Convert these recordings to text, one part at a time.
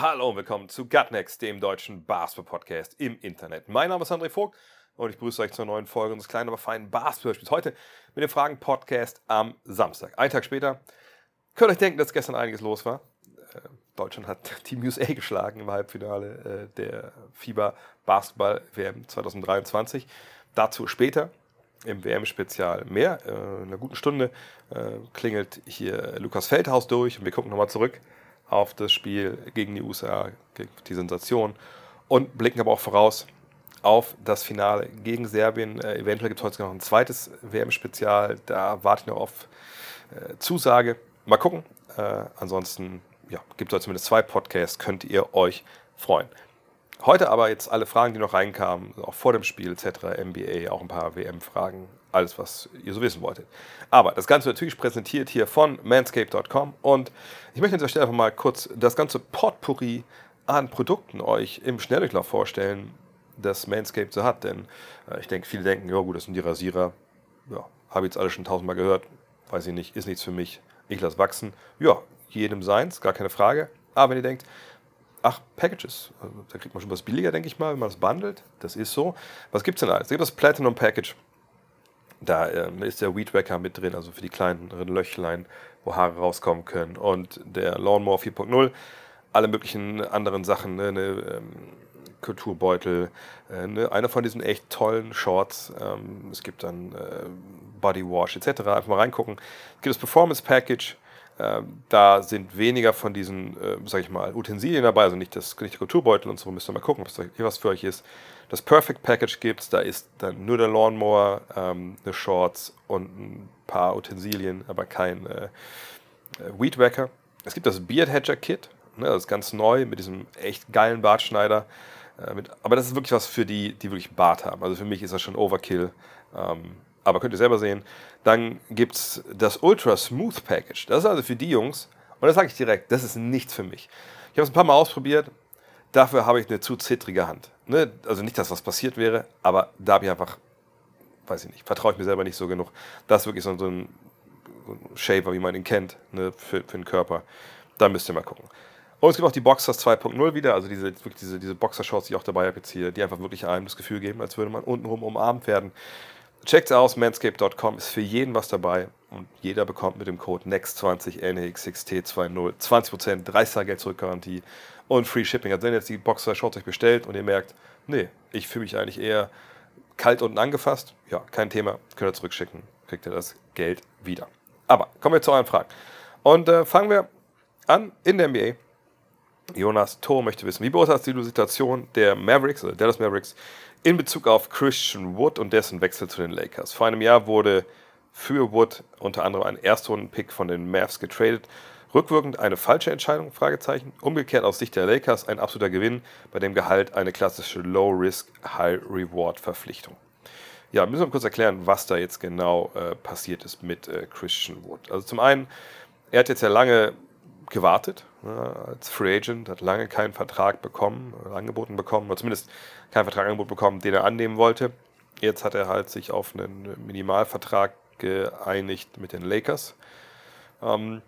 Hallo und willkommen zu Gutnext, dem deutschen Basketball-Podcast im Internet. Mein Name ist André Vogt und ich begrüße euch zur neuen Folge unseres kleinen, aber feinen Basketball-Spiels. Heute mit dem Fragen-Podcast am Samstag. Einen Tag später könnt ihr euch denken, dass gestern einiges los war. Äh, Deutschland hat Team USA geschlagen im Halbfinale äh, der FIBA Basketball WM 2023. Dazu später im WM-Spezial mehr. Äh, in einer guten Stunde klingelt hier Lukas Feldhaus durch und wir gucken nochmal zurück auf das Spiel gegen die USA, die Sensation und blicken aber auch voraus auf das Finale gegen Serbien. Äh, eventuell gibt es heute noch ein zweites WM-Spezial, da warte ich noch auf äh, Zusage. Mal gucken. Äh, ansonsten ja, gibt es heute zumindest zwei Podcasts, könnt ihr euch freuen. Heute aber jetzt alle Fragen, die noch reinkamen, auch vor dem Spiel etc., NBA, auch ein paar WM-Fragen, alles, was ihr so wissen wolltet. Aber das Ganze natürlich präsentiert hier von manscape.com und ich möchte an dieser Stelle einfach mal kurz das ganze Potpourri an Produkten euch im Schnelldurchlauf vorstellen, das Manscaped so hat. Denn äh, ich denke, viele denken, ja gut, das sind die Rasierer, ja, habe ich jetzt alle schon tausendmal gehört, weiß ich nicht, ist nichts für mich, ich lasse wachsen. Ja, jedem seins, gar keine Frage. Aber wenn ihr denkt, ach, Packages, also, da kriegt man schon was billiger, denke ich mal, wenn man das bundelt, das ist so. Was gibt es denn alles? Es gibt das Platinum Package, da ähm, ist der Weed Wacker mit drin, also für die kleineren Löchlein, wo Haare rauskommen können. Und der Lawnmower 4.0, alle möglichen anderen Sachen, ne, eine ähm, Kulturbeutel, äh, ne, eine von diesen echt tollen Shorts. Ähm, es gibt dann äh, Body Wash etc. Einfach mal reingucken. Es gibt das Performance Package. Ähm, da sind weniger von diesen, äh, sag ich mal, Utensilien dabei, also nicht, das, nicht der Kulturbeutel und so, müsst ihr mal gucken, das hier was für euch ist. Das Perfect Package gibt es, da ist dann nur der Lawnmower, ähm, eine Shorts und ein paar Utensilien, aber kein äh, äh, Weed Wacker. Es gibt das Beard Hedger Kit, ne, das ist ganz neu mit diesem echt geilen Bartschneider. Äh, mit, aber das ist wirklich was für die, die wirklich Bart haben. Also für mich ist das schon Overkill. Ähm, aber könnt ihr selber sehen. Dann gibt es das Ultra Smooth Package. Das ist also für die Jungs, und das sage ich direkt, das ist nichts für mich. Ich habe es ein paar Mal ausprobiert, dafür habe ich eine zu zittrige Hand. Ne? Also nicht, dass was passiert wäre, aber da habe ich einfach, weiß ich nicht, vertraue ich mir selber nicht so genug. Das ist wirklich so, so, ein, so ein Shaver, wie man ihn kennt, ne? für, für den Körper. Da müsst ihr mal gucken. Und es gibt auch die Boxers 2.0 wieder, also diese, wirklich diese, diese Boxershorts, die ich auch dabei habe jetzt hier, die einfach wirklich einem das Gefühl geben, als würde man untenrum umarmt werden. Checkt aus, manscape.com ist für jeden was dabei und jeder bekommt mit dem Code NEXT20 NEXXT20 20% 30 Tage Geld zurück und Free Shipping. Also wenn ihr jetzt die Boxer Shorts euch bestellt und ihr merkt, nee, ich fühle mich eigentlich eher kalt unten angefasst, ja, kein Thema, könnt ihr zurückschicken, kriegt ihr das Geld wieder. Aber kommen wir zu euren Fragen. Und äh, fangen wir an in der NBA. Jonas Thor möchte wissen, wie beurteilst du die Situation der Mavericks, oder Dallas Mavericks, in Bezug auf Christian Wood und dessen Wechsel zu den Lakers. Vor einem Jahr wurde für Wood unter anderem ein Erstrunden-Pick von den Mavs getradet. Rückwirkend eine falsche Entscheidung? Fragezeichen. Umgekehrt aus Sicht der Lakers ein absoluter Gewinn, bei dem Gehalt eine klassische Low-Risk, High-Reward-Verpflichtung. Ja, müssen wir kurz erklären, was da jetzt genau äh, passiert ist mit äh, Christian Wood. Also zum einen, er hat jetzt ja lange gewartet ne, als Free Agent, hat lange keinen Vertrag bekommen, äh, angeboten bekommen, oder zumindest keinen Vertrag angeboten bekommen, den er annehmen wollte. Jetzt hat er halt sich auf einen Minimalvertrag geeinigt mit den Lakers. Ähm,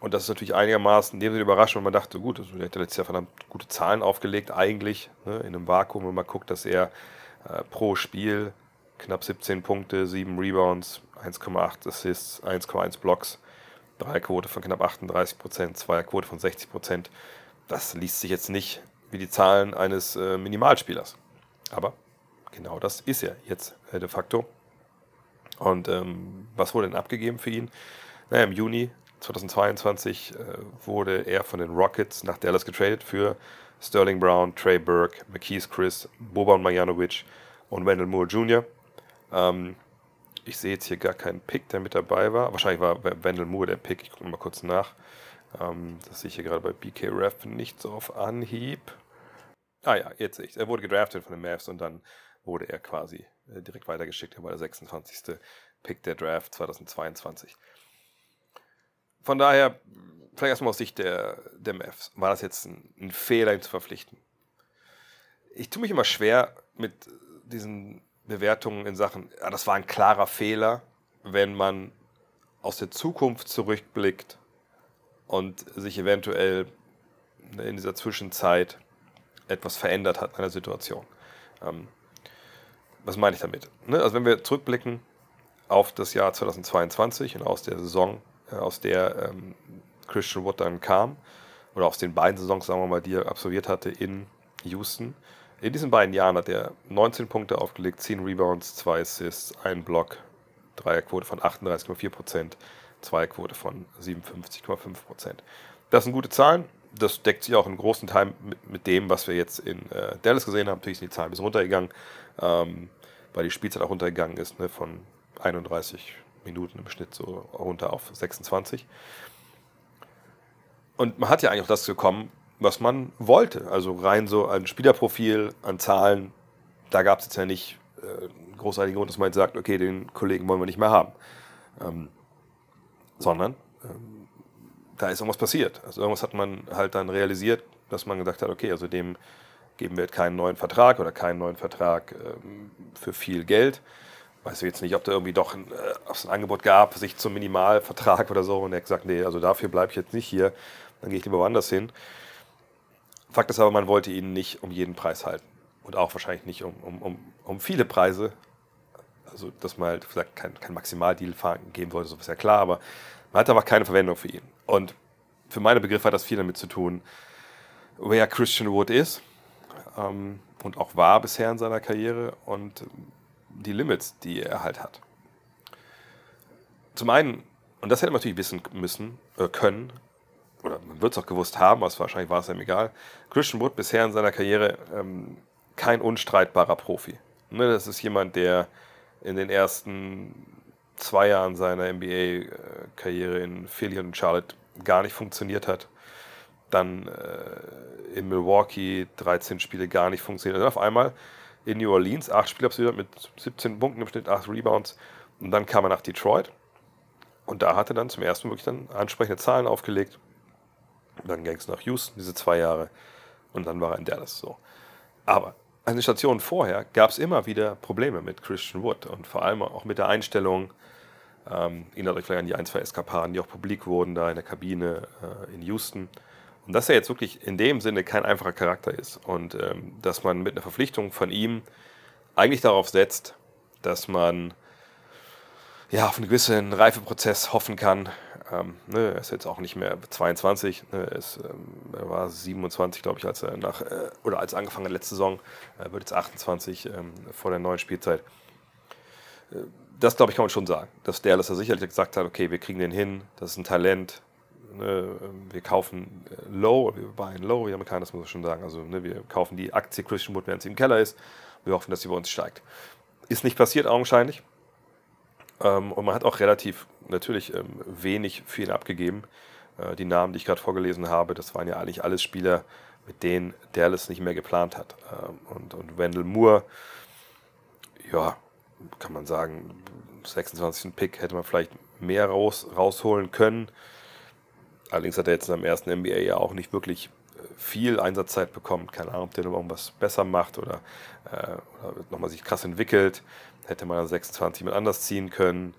und das ist natürlich einigermaßen neben der Überraschung, man dachte, gut, also er hat letztes Jahr verdammt gute Zahlen aufgelegt, eigentlich, ne, in einem Vakuum, wenn man guckt, dass er äh, pro Spiel knapp 17 Punkte, 7 Rebounds, 1,8 Assists, 1,1 Blocks, Dreierquote von knapp 38 Prozent, Zweierquote von 60 Prozent. Das liest sich jetzt nicht wie die Zahlen eines äh, Minimalspielers. Aber genau das ist er jetzt äh, de facto. Und ähm, was wurde denn abgegeben für ihn? Naja, im Juni 2022 äh, wurde er von den Rockets nach Dallas getradet für Sterling Brown, Trey Burke, McKees Chris, Boban Marjanovic und Wendell Moore Jr. Ähm, ich sehe jetzt hier gar keinen Pick, der mit dabei war. Wahrscheinlich war Wendell Moore der Pick. Ich gucke mal kurz nach. Ähm, das sehe ich hier gerade bei BK Ref nicht so auf Anhieb. Ah ja, jetzt sehe ich. Er wurde gedraftet von den Mavs und dann wurde er quasi äh, direkt weitergeschickt. Er war der 26. Pick der Draft 2022. Von daher, vielleicht erstmal aus Sicht der, der Mavs, war das jetzt ein, ein Fehler, ihn zu verpflichten? Ich tue mich immer schwer mit diesen Bewertungen in Sachen, ja, das war ein klarer Fehler, wenn man aus der Zukunft zurückblickt und sich eventuell in dieser Zwischenzeit etwas verändert hat in einer Situation. Ähm, was meine ich damit? Ne? Also wenn wir zurückblicken auf das Jahr 2022 und aus der Saison, äh, aus der ähm, Christian Wood dann kam, oder aus den beiden Saisons, sagen wir mal, die er absolviert hatte in Houston. In diesen beiden Jahren hat er 19 Punkte aufgelegt, 10 Rebounds, 2 Assists, 1 Block, Dreierquote von 38,4%, Zweierquote von 57,5%. Das sind gute Zahlen. Das deckt sich auch in großen Teilen mit, mit dem, was wir jetzt in äh, Dallas gesehen haben. Natürlich sind die Zahlen ein bisschen runtergegangen, ähm, weil die Spielzeit auch runtergegangen ist, ne, von 31 Minuten im Schnitt so runter auf 26. Und man hat ja eigentlich auch das gekommen, was man wollte. Also rein so ein Spielerprofil, an Zahlen, da gab es jetzt ja nicht äh, großartigen Grund, dass man jetzt sagt, okay, den Kollegen wollen wir nicht mehr haben. Ähm, sondern ähm, da ist irgendwas passiert. Also irgendwas hat man halt dann realisiert, dass man gesagt hat, okay, also dem geben wir jetzt keinen neuen Vertrag oder keinen neuen Vertrag ähm, für viel Geld. Weiß ich jetzt nicht, ob da irgendwie doch ein, äh, ein Angebot gab, sich zum Minimalvertrag oder so. Und er hat gesagt, nee, also dafür bleibe ich jetzt nicht hier, dann gehe ich lieber woanders hin. Fakt ist aber, man wollte ihn nicht um jeden Preis halten. Und auch wahrscheinlich nicht um, um, um, um viele Preise. Also, dass man halt vielleicht kein, kein Maximaldeal geben wollte, so ist ja klar, aber man hatte aber keine Verwendung für ihn. Und für meine Begriffe hat das viel damit zu tun, wer Christian Wood ist ähm, und auch war bisher in seiner Karriere und die Limits, die er halt hat. Zum einen, und das hätte man natürlich wissen müssen, äh, können, oder man wird es auch gewusst haben, aber wahrscheinlich war es ihm egal, Christian Wood bisher in seiner Karriere ähm, kein unstreitbarer Profi. Ne, das ist jemand, der in den ersten zwei Jahren seiner NBA-Karriere in Philly und Charlotte gar nicht funktioniert hat. Dann äh, in Milwaukee 13 Spiele gar nicht funktioniert. Und dann auf einmal in New Orleans 8 Spiele absolviert mit 17 Punkten im Schnitt, 8 Rebounds. Und dann kam er nach Detroit. Und da hat er dann zum ersten Mal wirklich dann ansprechende Zahlen aufgelegt. Dann ging es nach Houston, diese zwei Jahre. Und dann war er in Dallas so. Aber an den Stationen vorher gab es immer wieder Probleme mit Christian Wood und vor allem auch mit der Einstellung. Ähm, erinnert euch vielleicht an die ein, zwei Eskapaden, die auch publik wurden da in der Kabine äh, in Houston. Und dass er jetzt wirklich in dem Sinne kein einfacher Charakter ist und ähm, dass man mit einer Verpflichtung von ihm eigentlich darauf setzt, dass man ja, auf einen gewissen Reifeprozess hoffen kann. Ähm, ne, er ist jetzt auch nicht mehr 22, ne, er, ist, ähm, er war 27, glaube ich, als er nach, äh, oder als angefangen hat letzte Saison, er wird jetzt 28 ähm, vor der neuen Spielzeit. Äh, das, glaube ich, kann man schon sagen, dass dass er sicherlich gesagt hat, okay, wir kriegen den hin, das ist ein Talent, ne, wir kaufen äh, low, wir buy low, die Amerikaner, das muss man schon sagen, also ne, wir kaufen die Aktie Christian Wood, während sie im Keller ist, wir hoffen, dass sie bei uns steigt. Ist nicht passiert, augenscheinlich. Ähm, und man hat auch relativ natürlich ähm, wenig für ihn abgegeben. Äh, die Namen, die ich gerade vorgelesen habe, das waren ja eigentlich alles Spieler, mit denen Dallas nicht mehr geplant hat. Ähm, und, und Wendell Moore, ja, kann man sagen, 26. Pick hätte man vielleicht mehr raus, rausholen können. Allerdings hat er jetzt in seinem ersten NBA ja auch nicht wirklich äh, viel Einsatzzeit bekommen. Keine Ahnung, ob der noch irgendwas besser macht oder, äh, oder nochmal sich krass entwickelt. Hätte man 26 mit anders ziehen können.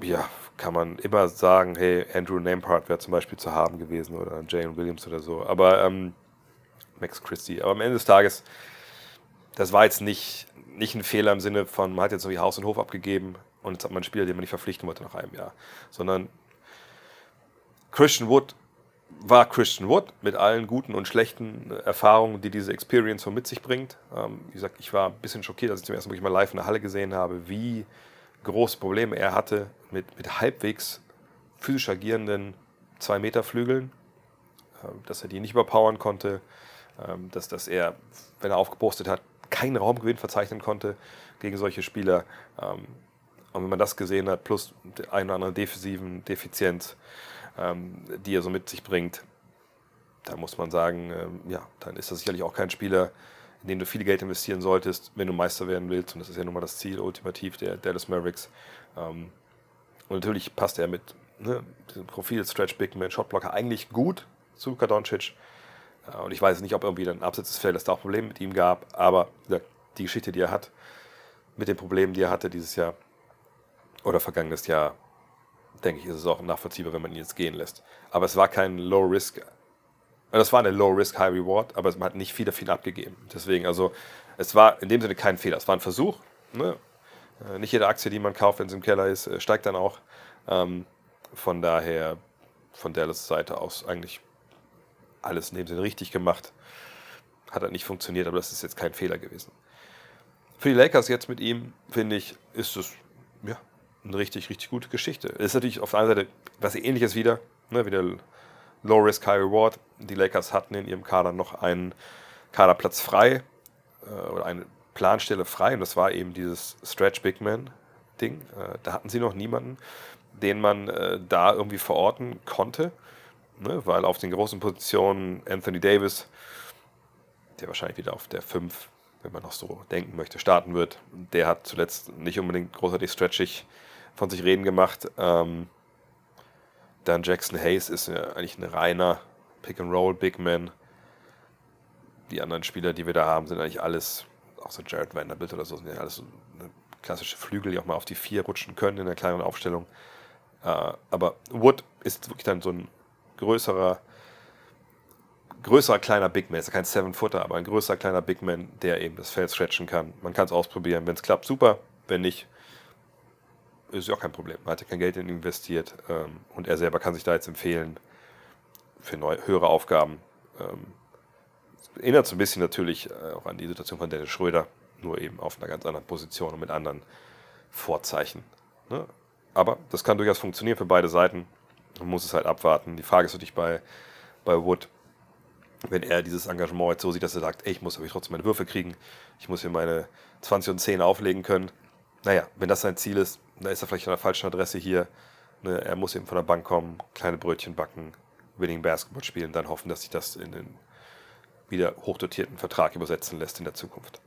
Ja, kann man immer sagen, hey, Andrew Nampart wäre zum Beispiel zu haben gewesen oder Jane Williams oder so. Aber ähm, Max Christie. Aber am Ende des Tages, das war jetzt nicht, nicht ein Fehler im Sinne von, man hat jetzt irgendwie Haus und Hof abgegeben und jetzt hat man einen Spieler, den man nicht verpflichten wollte nach einem Jahr. Sondern Christian Wood war Christian Wood mit allen guten und schlechten Erfahrungen, die diese Experience so mit sich bringt. Ähm, wie gesagt, ich war ein bisschen schockiert, als ich zum ersten Mal live in der Halle gesehen habe, wie große Probleme er hatte mit, mit halbwegs physisch agierenden 2-Meter-Flügeln, äh, dass er die nicht überpowern konnte, äh, dass, dass er, wenn er aufgepostet hat, keinen Raumgewinn verzeichnen konnte gegen solche Spieler. Ähm, und wenn man das gesehen hat, plus eine oder andere defensiven Defizienz, ähm, die er so mit sich bringt, da muss man sagen, ähm, ja, dann ist das sicherlich auch kein Spieler, in den du viel Geld investieren solltest, wenn du Meister werden willst. Und das ist ja nun mal das Ziel ultimativ der Dallas Mavericks. Und natürlich passt er mit ne, diesem Profil Stretch Big Man Shotblocker eigentlich gut zu Luka Doncic. Äh, und ich weiß nicht, ob irgendwie dann abseits des Feldes da auch Probleme mit ihm gab, aber die Geschichte, die er hat, mit den Problemen, die er hatte dieses Jahr oder vergangenes Jahr, denke ich, ist es auch nachvollziehbar, wenn man ihn jetzt gehen lässt. Aber es war kein Low-Risk, das war eine Low-Risk, High-Reward, aber man hat nicht viel dafür abgegeben. Deswegen, also, es war in dem Sinne kein Fehler. Es war ein Versuch. Ne? Äh, nicht jede Aktie, die man kauft, wenn sie im Keller ist, äh, steigt dann auch. Ähm, von daher, von Dallas Seite aus, eigentlich alles in dem Sinne richtig gemacht. Hat halt nicht funktioniert, aber das ist jetzt kein Fehler gewesen. Für die Lakers jetzt mit ihm, finde ich, ist es ja, eine richtig, richtig gute Geschichte. Es ist natürlich auf der einen Seite was ähnliches wieder, ne, wieder Low Risk, High Reward. Die Lakers hatten in ihrem Kader noch einen Kaderplatz frei äh, oder eine Planstelle frei und das war eben dieses Stretch Big Man Ding. Äh, da hatten sie noch niemanden, den man äh, da irgendwie verorten konnte, ne, weil auf den großen Positionen Anthony Davis, der wahrscheinlich wieder auf der 5 wenn man noch so denken möchte, starten wird. Der hat zuletzt nicht unbedingt großartig stretchig von sich reden gemacht. Ähm, dann Jackson Hayes ist eigentlich ein reiner Pick-and-Roll Big Man. Die anderen Spieler, die wir da haben, sind eigentlich alles, auch so Jared Vanderbilt oder so, sind ja alles so klassische Flügel, die auch mal auf die vier rutschen können in einer kleineren Aufstellung. Äh, aber Wood ist wirklich dann so ein größerer größerer kleiner Big Man, ist ja kein Seven-Footer, aber ein größerer kleiner Big Man, der eben das Feld stretchen kann. Man kann es ausprobieren. Wenn es klappt, super. Wenn nicht, ist ja auch kein Problem. Man hat ja kein Geld in ihn investiert ähm, und er selber kann sich da jetzt empfehlen für neue, höhere Aufgaben. Ähm, erinnert so ein bisschen natürlich äh, auch an die Situation von Dennis Schröder, nur eben auf einer ganz anderen Position und mit anderen Vorzeichen. Ne? Aber das kann durchaus funktionieren für beide Seiten. Man muss es halt abwarten. Die Frage ist natürlich bei, bei Wood, wenn er dieses Engagement jetzt so sieht, dass er sagt, ey, ich muss aber trotzdem meine Würfe kriegen, ich muss hier meine 20 und 10 auflegen können. Naja, wenn das sein Ziel ist, dann ist er vielleicht an der falschen Adresse hier. Ne, er muss eben von der Bank kommen, kleine Brötchen backen, Winning Basketball spielen, dann hoffen, dass sich das in den wieder hochdotierten Vertrag übersetzen lässt in der Zukunft.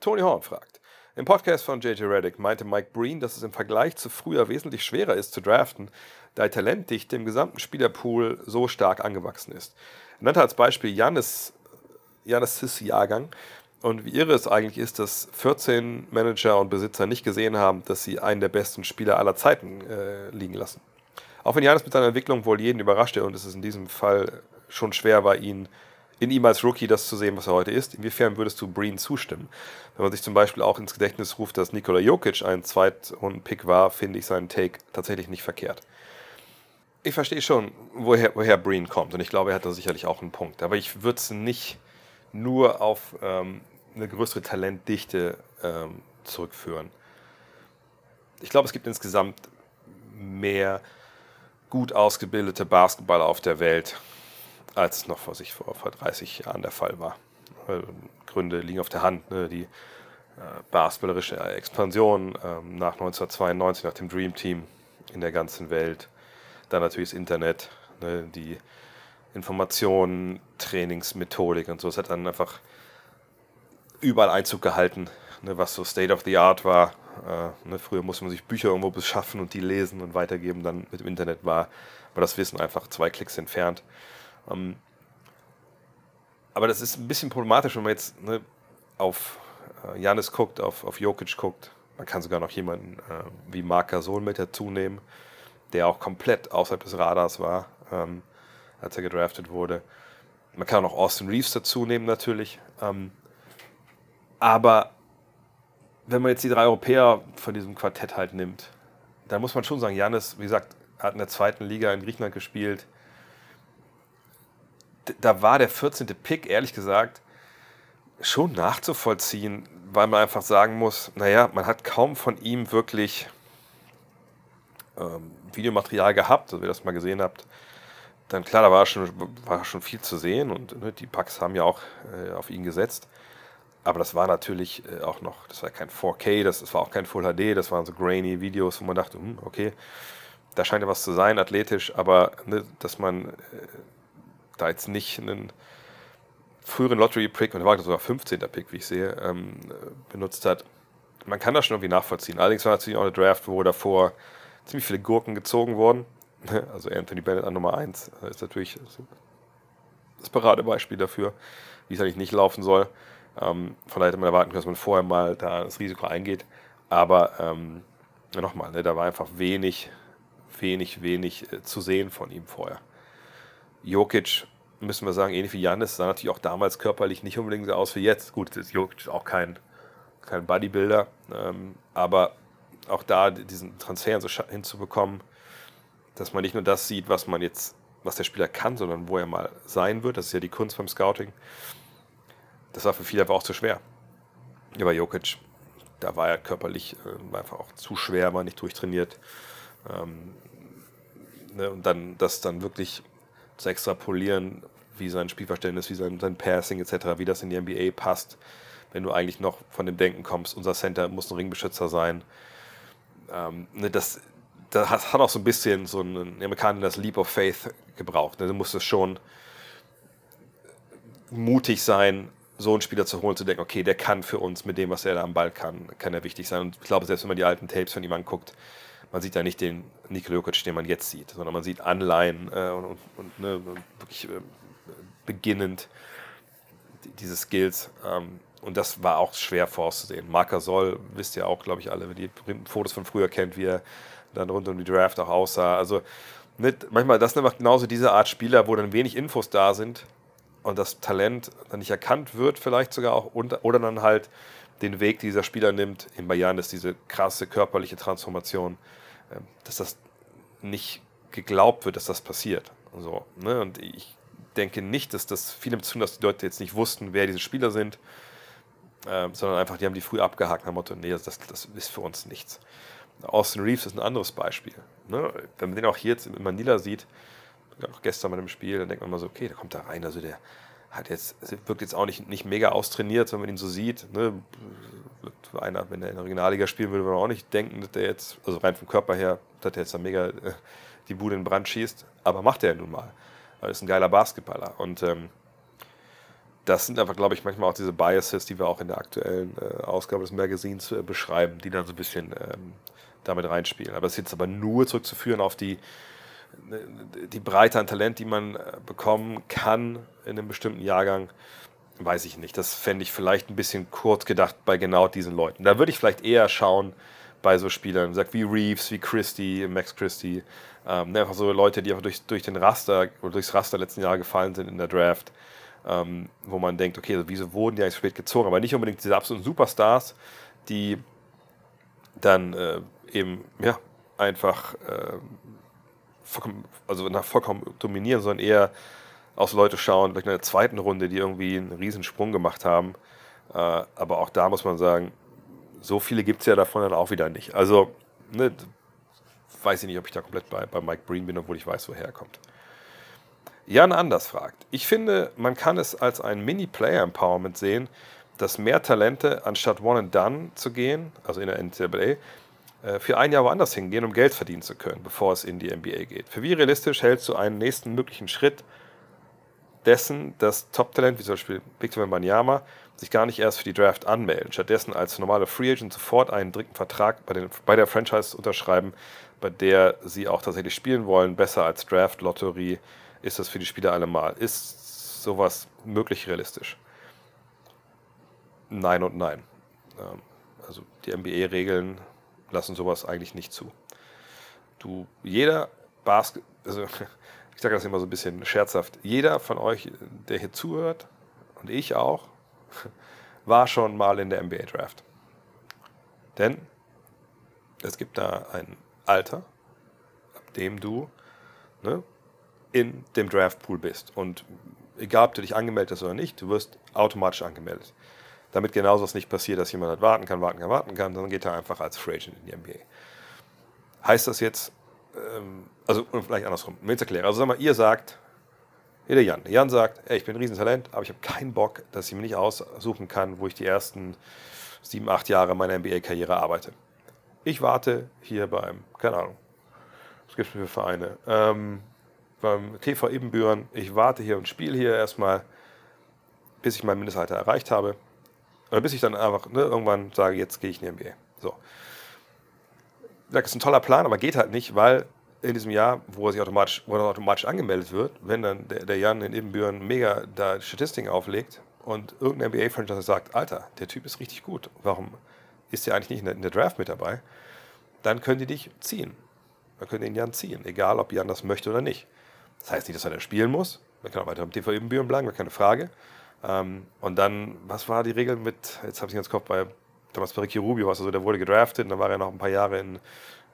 Tony Horn fragt, im Podcast von JJ Reddick meinte Mike Breen, dass es im Vergleich zu früher wesentlich schwerer ist zu draften, da die Talentdichte im gesamten Spielerpool so stark angewachsen ist. Er nannte als Beispiel Janis, Janis Jahrgang und wie irre es eigentlich ist, dass 14 Manager und Besitzer nicht gesehen haben, dass sie einen der besten Spieler aller Zeiten äh, liegen lassen. Auch wenn Janis mit seiner Entwicklung wohl jeden überraschte und es ist in diesem Fall schon schwer war, ihn in ihm als Rookie das zu sehen, was er heute ist. Inwiefern würdest du Breen zustimmen? Wenn man sich zum Beispiel auch ins Gedächtnis ruft, dass Nikola Jokic ein Zweitrunden-Pick war, finde ich seinen Take tatsächlich nicht verkehrt ich verstehe schon, woher, woher Breen kommt. Und ich glaube, er hat da sicherlich auch einen Punkt. Aber ich würde es nicht nur auf ähm, eine größere Talentdichte ähm, zurückführen. Ich glaube, es gibt insgesamt mehr gut ausgebildete Basketballer auf der Welt, als es noch vor sich vor, vor 30 Jahren der Fall war. Gründe liegen auf der Hand. Ne? Die äh, basketballerische Expansion ähm, nach 1992, nach dem Dream Team in der ganzen Welt dann natürlich das Internet, ne, die Informationen, Trainingsmethodik und so. Es hat dann einfach überall Einzug gehalten, ne, was so State of the Art war. Äh, ne, früher musste man sich Bücher irgendwo beschaffen und die lesen und weitergeben. Dann mit dem Internet war, war das Wissen einfach zwei Klicks entfernt. Ähm, aber das ist ein bisschen problematisch, wenn man jetzt ne, auf äh, Janis guckt, auf, auf Jokic guckt. Man kann sogar noch jemanden äh, wie Marc Gasol mit dazu nehmen der auch komplett außerhalb des Radars war, ähm, als er gedraftet wurde. Man kann auch noch Austin Reeves dazu nehmen natürlich. Ähm, aber wenn man jetzt die drei Europäer von diesem Quartett halt nimmt, dann muss man schon sagen, Janis, wie gesagt, hat in der zweiten Liga in Griechenland gespielt. Da war der 14. Pick, ehrlich gesagt, schon nachzuvollziehen, weil man einfach sagen muss, naja, man hat kaum von ihm wirklich ähm, Videomaterial gehabt, also ihr das mal gesehen habt, dann klar, da war schon, war schon viel zu sehen und ne, die Bugs haben ja auch äh, auf ihn gesetzt. Aber das war natürlich äh, auch noch, das war kein 4K, das, das war auch kein Full HD, das waren so grainy Videos, wo man dachte, hm, okay, da scheint ja was zu sein, athletisch, aber ne, dass man äh, da jetzt nicht einen früheren Lottery-Pick, und der war sogar 15. Pick, wie ich sehe, ähm, benutzt hat. Man kann das schon irgendwie nachvollziehen. Allerdings war natürlich auch eine Draft, wo davor ziemlich viele Gurken gezogen wurden. Also Anthony Bennett an Nummer 1 ist natürlich das Paradebeispiel dafür, wie es eigentlich nicht laufen soll. Ähm, von daher hätte man erwarten können, dass man vorher mal da das Risiko eingeht. Aber ähm, nochmal, ne, da war einfach wenig, wenig, wenig äh, zu sehen von ihm vorher. Jokic, müssen wir sagen, ähnlich wie Janis, sah natürlich auch damals körperlich nicht unbedingt so aus wie jetzt. Gut, ist Jokic auch kein, kein Bodybuilder, ähm, aber auch da diesen Transfer so hinzubekommen, dass man nicht nur das sieht, was man jetzt, was der Spieler kann, sondern wo er mal sein wird. Das ist ja die Kunst beim Scouting. Das war für viele einfach auch zu schwer. Bei Jokic, da war er körperlich äh, einfach auch zu schwer, war nicht durchtrainiert. Ähm, ne, und dann das dann wirklich zu extrapolieren, wie sein Spielverständnis, wie sein, sein Passing etc., wie das in die NBA passt, wenn du eigentlich noch von dem Denken kommst, unser Center muss ein Ringbeschützer sein. Ähm, ne, das, das hat auch so ein bisschen so ein Amerikaner das Leap of Faith gebraucht. Ne? Du musstest schon mutig sein, so einen Spieler zu holen, zu denken, okay, der kann für uns mit dem, was er da am Ball kann, kann er wichtig sein. Und ich glaube, selbst wenn man die alten Tapes von ihm anguckt, man sieht da nicht den Nikola Jokic, den man jetzt sieht, sondern man sieht Anleihen äh, und, und, und ne, wirklich äh, beginnend diese Skills. Ähm, und das war auch schwer vorauszusehen. Marker Soll, wisst ihr auch, glaube ich, alle, wenn ihr Fotos von früher kennt, wie er dann rund um die Draft auch aussah. Also nicht, manchmal, das sind einfach genauso diese Art Spieler, wo dann wenig Infos da sind und das Talent dann nicht erkannt wird, vielleicht sogar auch, und, oder dann halt den Weg dieser Spieler nimmt. In Bayern ist diese krasse körperliche Transformation, ähm, dass das nicht geglaubt wird, dass das passiert. So, ne? Und ich denke nicht, dass das viele bezogen, dass die Leute jetzt nicht wussten, wer diese Spieler sind, äh, sondern einfach, die haben die früh abgehakt nach dem Motto, nee, das, das ist für uns nichts. Austin Reeves ist ein anderes Beispiel. Ne? Wenn man den auch hier jetzt in Manila sieht, auch gestern bei einem Spiel, dann denkt man mal so, okay, der kommt da rein, also der hat jetzt, wirkt jetzt auch nicht, nicht mega austrainiert, wenn man ihn so sieht. Ne? Einer, wenn er in der Regionalliga spielen würde, würde man auch nicht denken, dass der jetzt, also rein vom Körper her, dass der jetzt da mega äh, die Bude in Brand schießt. Aber macht er ja nun mal. Er ist ein geiler Basketballer. Und ähm, das sind einfach, glaube ich, manchmal auch diese Biases, die wir auch in der aktuellen äh, Ausgabe des Magazins äh, beschreiben, die dann so ein bisschen ähm, damit reinspielen. Aber es ist jetzt aber nur zurückzuführen auf die die Breite an Talent, die man äh, bekommen kann in einem bestimmten Jahrgang, weiß ich nicht. Das fände ich vielleicht ein bisschen kurz gedacht bei genau diesen Leuten. Da würde ich vielleicht eher schauen bei so Spielern, sag wie Reeves, wie Christie, Max Christie, ähm, ne, einfach so Leute, die einfach durch, durch den Raster oder durchs Raster letzten Jahr gefallen sind in der Draft, ähm, wo man denkt, okay, also wieso wurden die eigentlich spät gezogen? Aber nicht unbedingt diese absoluten Superstars, die dann äh, eben ja einfach äh, vollkommen, also nach vollkommen dominieren, sondern eher aus Leute schauen, vielleicht in der zweiten Runde, die irgendwie einen riesen Sprung gemacht haben. Äh, aber auch da muss man sagen, so viele gibt es ja davon dann auch wieder nicht. Also, ne, weiß ich nicht, ob ich da komplett bei, bei Mike Breen bin, obwohl ich weiß, woher er kommt. Jan Anders fragt, ich finde, man kann es als ein Mini-Player-Empowerment sehen, dass mehr Talente, anstatt One and Done zu gehen, also in der NCAA, äh, für ein Jahr woanders hingehen, um Geld verdienen zu können, bevor es in die NBA geht. Für wie realistisch hältst du einen nächsten möglichen Schritt dessen, dass Top-Talent, wie zum Beispiel Victor Banyama, sich gar nicht erst für die Draft anmelden, stattdessen als normale Free Agent sofort einen dritten Vertrag bei, den, bei der Franchise unterschreiben, bei der sie auch tatsächlich spielen wollen, besser als Draft-Lotterie, ist das für die Spieler allemal. Ist sowas möglich realistisch? Nein und nein. Ähm, also die NBA-Regeln lassen sowas eigentlich nicht zu. Du, jeder Basket, also ich sage das immer so ein bisschen scherzhaft, jeder von euch, der hier zuhört, und ich auch, war schon mal in der NBA Draft. Denn es gibt da ein Alter, ab dem du ne, in dem Draft Pool bist. Und egal, ob du dich angemeldet hast oder nicht, du wirst automatisch angemeldet damit genauso was nicht passiert, dass jemand halt warten kann, warten kann, warten kann, dann geht er einfach als Free Agent in die NBA. Heißt das jetzt, ähm, also vielleicht andersrum, ich es erkläre, also sag mal, ihr sagt, hier der Jan, Jan sagt, ey, ich bin ein Riesentalent, aber ich habe keinen Bock, dass ich mir nicht aussuchen kann, wo ich die ersten sieben, acht Jahre meiner NBA-Karriere arbeite. Ich warte hier beim, keine Ahnung, was gibt es für Vereine? Ähm, beim TV Ebenbüren, ich warte hier und spiele hier erstmal, bis ich mein Mindestalter erreicht habe. Oder bis ich dann einfach ne, irgendwann sage, jetzt gehe ich in die NBA. So. Das ist ein toller Plan, aber geht halt nicht, weil in diesem Jahr, wo er sich automatisch, wo er automatisch angemeldet wird, wenn dann der, der Jan in Ebenbüren mega da Statistiken auflegt und irgendein NBA-Franchise sagt, Alter, der Typ ist richtig gut, warum ist der eigentlich nicht in der, in der Draft mit dabei? Dann können die dich ziehen. Dann können den Jan ziehen, egal ob Jan das möchte oder nicht. Das heißt nicht, dass er dann spielen muss. Er kann auch weiter am TV Ebenbüren bleiben, keine Frage. Ähm, und dann, was war die Regel mit, jetzt habe ich ganz Kopf bei damals bei Ricky Rubio, also der wurde gedraftet und dann war er noch ein paar Jahre in,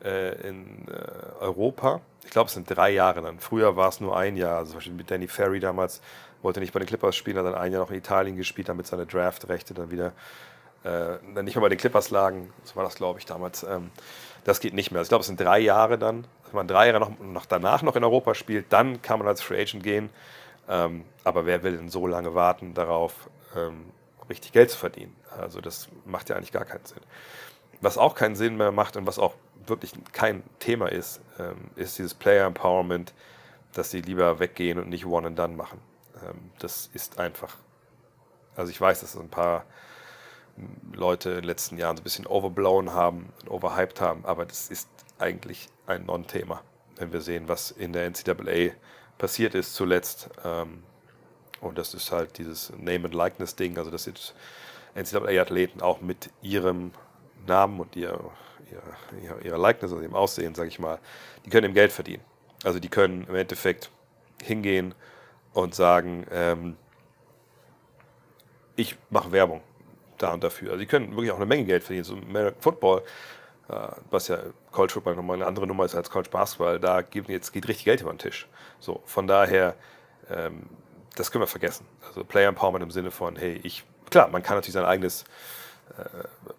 äh, in äh, Europa. Ich glaube, es sind drei Jahre dann. Früher war es nur ein Jahr. Also zum Beispiel mit Danny Ferry damals wollte nicht bei den Clippers spielen, hat dann ein Jahr noch in Italien gespielt, damit seine Draftrechte dann wieder äh, dann nicht mehr bei den Clippers lagen. So war das, glaube ich, damals. Ähm, das geht nicht mehr. Also ich glaube, es sind drei Jahre dann. Wenn man drei Jahre noch, noch danach noch in Europa spielt, dann kann man als Free Agent gehen. Ähm, aber wer will denn so lange warten darauf, ähm, richtig Geld zu verdienen? Also das macht ja eigentlich gar keinen Sinn. Was auch keinen Sinn mehr macht und was auch wirklich kein Thema ist, ähm, ist dieses Player Empowerment, dass sie lieber weggehen und nicht One and Done machen. Ähm, das ist einfach, also ich weiß, dass ein paar Leute in den letzten Jahren so ein bisschen overblown haben, overhyped haben, aber das ist eigentlich ein Non-Thema, wenn wir sehen, was in der NCAA passiert ist zuletzt. Ähm, und das ist halt dieses Name and Likeness Ding, also dass jetzt NCAA-Athleten auch mit ihrem Namen und ihr, ihr, ihrer Likeness, also ihrem Aussehen, sage ich mal, die können im Geld verdienen. Also die können im Endeffekt hingehen und sagen, ähm, ich mache Werbung da und dafür. Also die können wirklich auch eine Menge Geld verdienen. So American Football, äh, was ja College Football nochmal eine andere Nummer ist als College Basketball, da geht jetzt geht richtig Geld über den Tisch. So, von daher, ähm, das können wir vergessen. Also Player Empowerment im Sinne von, hey, ich, klar, man kann natürlich sein eigenes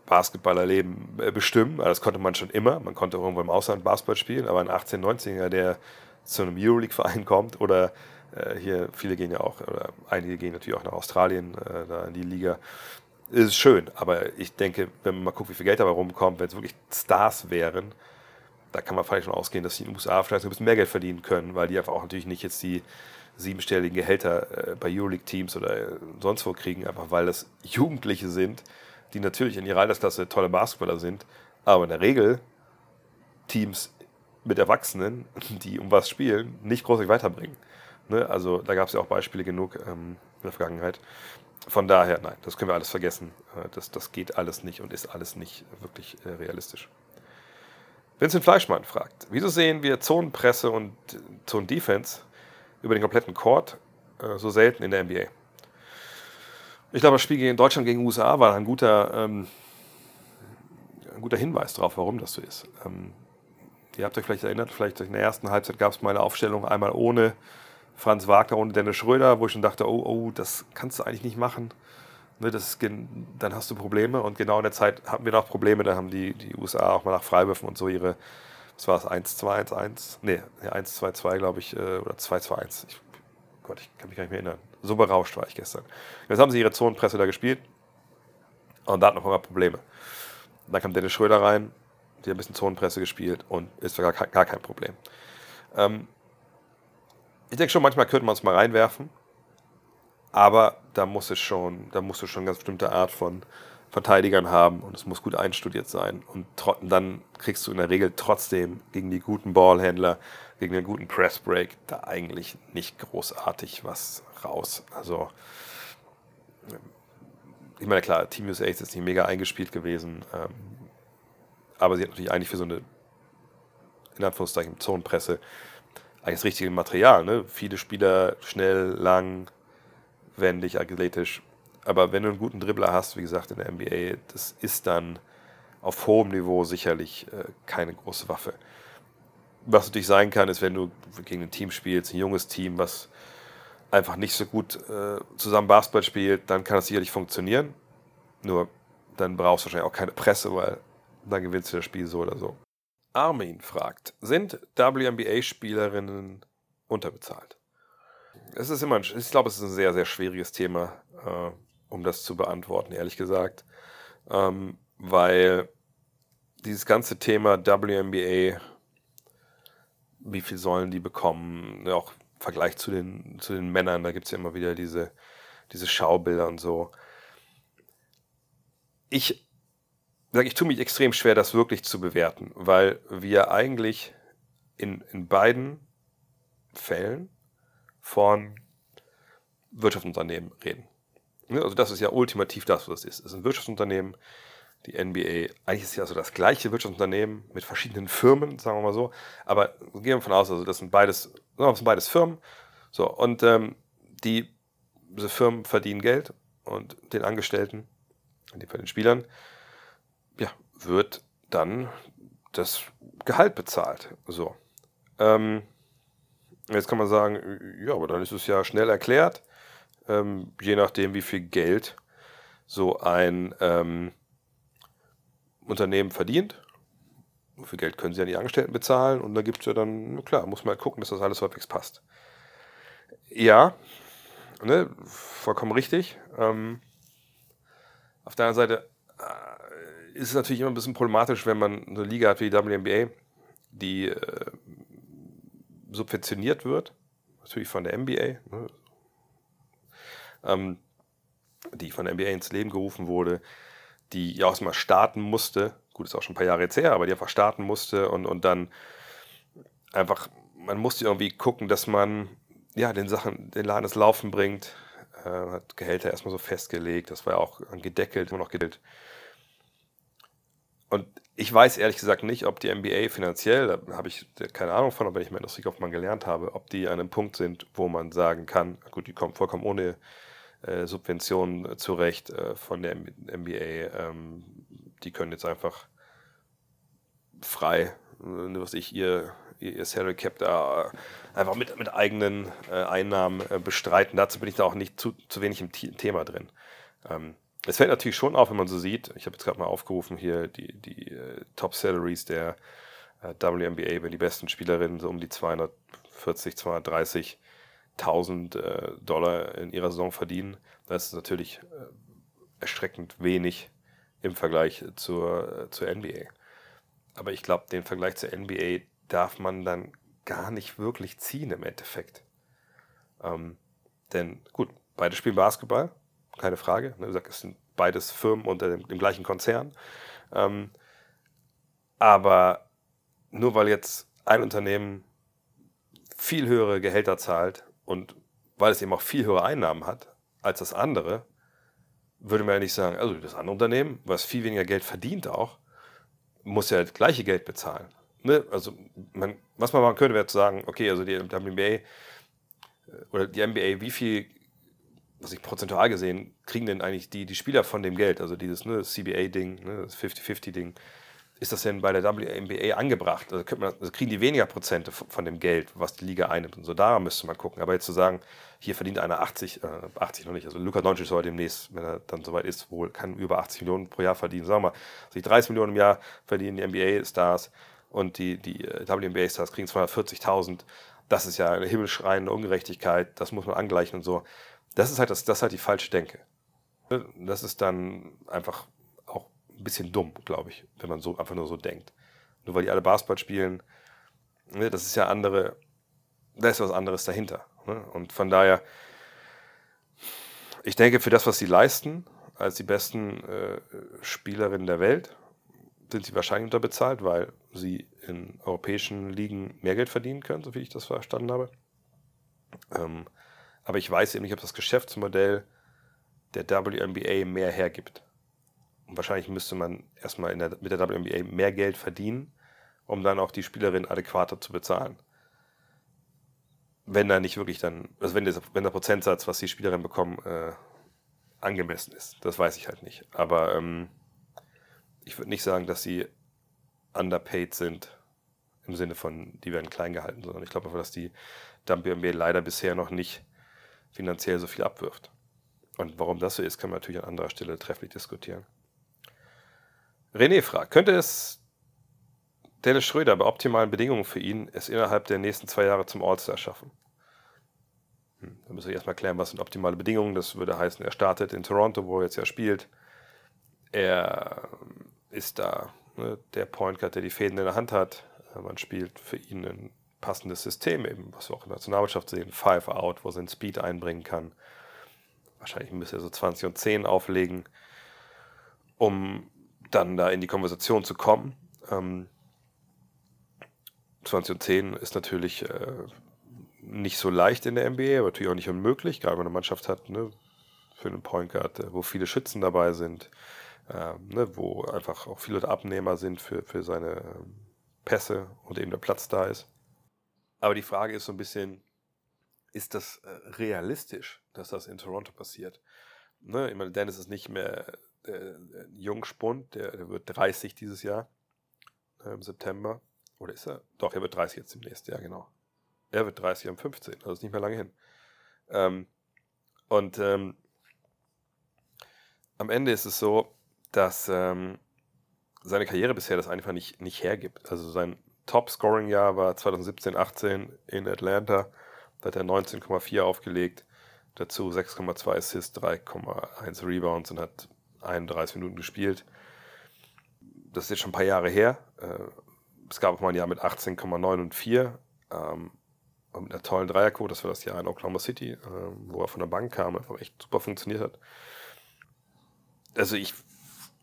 Basketballerleben äh, bestimmen, aber das konnte man schon immer. Man konnte irgendwo im Ausland Basketball spielen, aber ein 18-, 19-Jähriger, der zu einem Euroleague-Verein kommt oder äh, hier, viele gehen ja auch, oder einige gehen natürlich auch nach Australien, äh, da in die Liga, ist schön, aber ich denke, wenn man mal guckt, wie viel Geld dabei rumkommt, wenn es wirklich Stars wären, da kann man vielleicht schon ausgehen, dass die in den USA vielleicht ein bisschen mehr Geld verdienen können, weil die einfach auch natürlich nicht jetzt die siebenstelligen Gehälter äh, bei Euroleague-Teams oder äh, sonst wo kriegen, einfach weil das Jugendliche sind, die natürlich in ihrer Altersklasse tolle Basketballer sind, aber in der Regel Teams mit Erwachsenen, die um was spielen, nicht großartig weiterbringen. Ne? Also da gab es ja auch Beispiele genug ähm, in der Vergangenheit. Von daher, nein, das können wir alles vergessen. Äh, das, das geht alles nicht und ist alles nicht wirklich äh, realistisch. Vincent Fleischmann fragt, wieso sehen wir Zonenpresse und Zonendefense über den kompletten Court äh, so selten in der NBA? Ich glaube, das Spiel gegen Deutschland gegen USA war ein guter, ähm, ein guter Hinweis darauf, warum das so ist. Ähm, ihr habt euch vielleicht erinnert, vielleicht in der ersten Halbzeit gab es mal eine Aufstellung einmal ohne Franz Wagner, ohne Dennis Schröder, wo ich schon dachte, oh, oh, das kannst du eigentlich nicht machen. Ne, das dann hast du Probleme. Und genau in der Zeit hatten wir noch Probleme. Da haben die, die USA auch mal nach Freiwürfen und so ihre, was war es, 1-2-1-1? Nee, 1-2-2, glaube ich, äh, oder 2-2-1. Gott, ich kann mich gar nicht mehr erinnern. So berauscht war ich gestern. Jetzt haben sie ihre Zonenpresse da gespielt und da hatten noch immer Probleme. Dann kam Dennis Schröder rein, die hat ein bisschen Zonenpresse gespielt und ist gar, gar kein Problem. Ähm, ich denke schon, manchmal könnte man es mal reinwerfen, aber da muss es schon, da musst du schon eine ganz bestimmte Art von Verteidigern haben und es muss gut einstudiert sein. Und dann kriegst du in der Regel trotzdem gegen die guten Ballhändler, gegen den guten Pressbreak da eigentlich nicht großartig was raus. Also, ich meine, klar, Team USA ist jetzt nicht mega eingespielt gewesen, ähm, aber sie hat natürlich eigentlich für so eine, in Anführungszeichen, Zonenpresse eigentlich das richtige Material. Ne? Viele Spieler schnell, lang, wendig, athletisch. Aber wenn du einen guten Dribbler hast, wie gesagt, in der NBA, das ist dann auf hohem Niveau sicherlich äh, keine große Waffe. Was natürlich sein kann, ist, wenn du gegen ein Team spielst, ein junges Team, was einfach nicht so gut äh, zusammen Basketball spielt, dann kann das sicherlich funktionieren. Nur dann brauchst du wahrscheinlich auch keine Presse, weil dann gewinnst du das Spiel so oder so. Armin fragt, sind WNBA-Spielerinnen unterbezahlt? Es ist immer, ein, ich glaube, es ist ein sehr, sehr schwieriges Thema, äh, um das zu beantworten, ehrlich gesagt. Ähm, weil dieses ganze Thema WNBA, wie viel sollen die bekommen, auch Vergleich zu den, zu den Männern, da gibt es ja immer wieder diese, diese Schaubilder und so. Ich sage, ich tue mich extrem schwer, das wirklich zu bewerten, weil wir eigentlich in, in beiden Fällen von Wirtschaftsunternehmen reden. Also das ist ja ultimativ das, was es ist. Es ist ein Wirtschaftsunternehmen, die NBA, eigentlich ist es ja so das gleiche Wirtschaftsunternehmen mit verschiedenen Firmen, sagen wir mal so. Aber gehen wir davon aus, also das sind beides, das sind beides Firmen. So, und ähm, die, diese Firmen verdienen Geld und den Angestellten, in dem Fall den Spielern, ja, wird dann das Gehalt bezahlt. So. Ähm, jetzt kann man sagen, ja, aber dann ist es ja schnell erklärt, ähm, je nachdem, wie viel Geld so ein ähm, Unternehmen verdient. Viel Geld können sie an die Angestellten bezahlen? Und da gibt es ja dann, klar, muss man halt gucken, dass das alles halbwegs passt. Ja, ne, vollkommen richtig. Ähm, auf der anderen Seite äh, ist es natürlich immer ein bisschen problematisch, wenn man eine Liga hat wie die WNBA, die äh, subventioniert wird, natürlich von der NBA, ne, ähm, die von der NBA ins Leben gerufen wurde, die ja auch mal starten musste. Gut, ist auch schon ein paar Jahre jetzt her, aber die einfach starten musste und, und dann einfach, man musste irgendwie gucken, dass man ja den Sachen, den Laden ins Laufen bringt. Äh, hat Gehälter erstmal so festgelegt, das war ja auch gedeckelt, immer noch gedeckelt. Und ich weiß ehrlich gesagt nicht, ob die NBA finanziell, da habe ich keine Ahnung von, aber wenn ich mal gelernt habe, ob die an einem Punkt sind, wo man sagen kann, gut, die kommen vollkommen ohne äh, Subventionen zurecht äh, von der NBA. Ähm, die können jetzt einfach frei, äh, was ich, ihr, ihr Salary Cap da äh, einfach mit, mit eigenen äh, Einnahmen bestreiten. Dazu bin ich da auch nicht zu, zu wenig im Thema drin. Ähm, es fällt natürlich schon auf, wenn man so sieht, ich habe jetzt gerade mal aufgerufen hier die, die Top Salaries der WNBA, wenn die besten Spielerinnen so um die 240, 230 1000 äh, Dollar in ihrer Saison verdienen. Das ist natürlich äh, erschreckend wenig im Vergleich zur, zur NBA. Aber ich glaube, den Vergleich zur NBA darf man dann gar nicht wirklich ziehen im Endeffekt. Ähm, denn gut, beide spielen Basketball, keine Frage. Wie gesagt, es sind beides Firmen unter dem, dem gleichen Konzern. Ähm, aber nur weil jetzt ein Unternehmen viel höhere Gehälter zahlt und weil es eben auch viel höhere Einnahmen hat als das andere, würde man ja nicht sagen, also das andere Unternehmen, was viel weniger Geld verdient auch, muss ja das gleiche Geld bezahlen. Ne? Also man, was man machen könnte, wäre zu sagen, okay, also die WNBA äh, oder die NBA, wie viel, was ich prozentual gesehen, kriegen denn eigentlich die, die Spieler von dem Geld, also dieses ne, CBA-Ding, ne, das 50-50-Ding, ist das denn bei der WNBA angebracht? Also, man, also, kriegen die weniger Prozente von dem Geld, was die Liga einnimmt und so. Da müsste man gucken. Aber jetzt zu sagen, hier verdient einer 80, äh, 80 noch nicht. Also Luka Doncic soll demnächst, wenn er dann soweit ist, wohl kann über 80 Millionen pro Jahr verdienen. Sagen wir mal, also 30 Millionen im Jahr verdienen die NBA-Stars und die, die äh, WNBA-Stars kriegen 240.000. Das ist ja eine himmelschreiende Ungerechtigkeit. Das muss man angleichen und so. Das ist halt, das, das ist halt die falsche Denke. Das ist dann einfach ein bisschen dumm, glaube ich, wenn man so einfach nur so denkt. Nur weil die alle Basketball spielen, ne, das ist ja andere, da ist was anderes dahinter. Ne? Und von daher, ich denke, für das, was sie leisten, als die besten äh, Spielerinnen der Welt, sind sie wahrscheinlich unterbezahlt, weil sie in europäischen Ligen mehr Geld verdienen können, so wie ich das verstanden habe. Ähm, aber ich weiß eben nicht, ob das Geschäftsmodell der WNBA mehr hergibt. Und wahrscheinlich müsste man erstmal der, mit der WNBA mehr Geld verdienen, um dann auch die Spielerin adäquater zu bezahlen. Wenn da nicht wirklich dann, also wenn, das, wenn der Prozentsatz, was die Spielerinnen bekommen, äh, angemessen ist. Das weiß ich halt nicht. Aber ähm, ich würde nicht sagen, dass sie underpaid sind im Sinne von, die werden klein gehalten, sondern ich glaube einfach, dass die WNBA leider bisher noch nicht finanziell so viel abwirft. Und warum das so ist, kann man natürlich an anderer Stelle trefflich diskutieren. René fragt, könnte es Dennis Schröder bei optimalen Bedingungen für ihn es innerhalb der nächsten zwei Jahre zum All-Star schaffen? Hm, da müssen wir erstmal klären, was sind optimale Bedingungen. Das würde heißen, er startet in Toronto, wo er jetzt ja spielt. Er ist da ne, der Point Guard, der die Fäden in der Hand hat. Man spielt für ihn ein passendes System, eben, was wir auch in der Nationalmannschaft sehen, Five Out, wo er seinen Speed einbringen kann. Wahrscheinlich müsste er so 20 und 10 auflegen, um dann da in die Konversation zu kommen. Ähm, 20 und 10 ist natürlich äh, nicht so leicht in der NBA, aber natürlich auch nicht unmöglich, gerade wenn man eine Mannschaft hat, ne, für einen Point Guard, äh, wo viele Schützen dabei sind, äh, ne, wo einfach auch viele Abnehmer sind für, für seine ähm, Pässe und eben der Platz da ist. Aber die Frage ist so ein bisschen, ist das äh, realistisch, dass das in Toronto passiert? Ne, ich meine, Dennis ist nicht mehr der Jungspund, der, der, wird 30 dieses Jahr äh, im September. Oder ist er? Doch, er wird 30 jetzt im nächsten Jahr, genau. Er wird 30 am 15, also ist nicht mehr lange hin. Ähm, und ähm, am Ende ist es so, dass ähm, seine Karriere bisher das einfach nicht, nicht hergibt. Also sein Top-Scoring-Jahr war 2017, 18 in Atlanta. Da hat er 19,4 aufgelegt. Dazu 6,2 Assists, 3,1 Rebounds und hat 31 Minuten gespielt. Das ist jetzt schon ein paar Jahre her. Äh, es gab auch mal ein Jahr mit 18,9 und 4. Ähm, mit einer tollen Dreierquote. Das war das Jahr in Oklahoma City, äh, wo er von der Bank kam, einfach echt super funktioniert hat. Also ich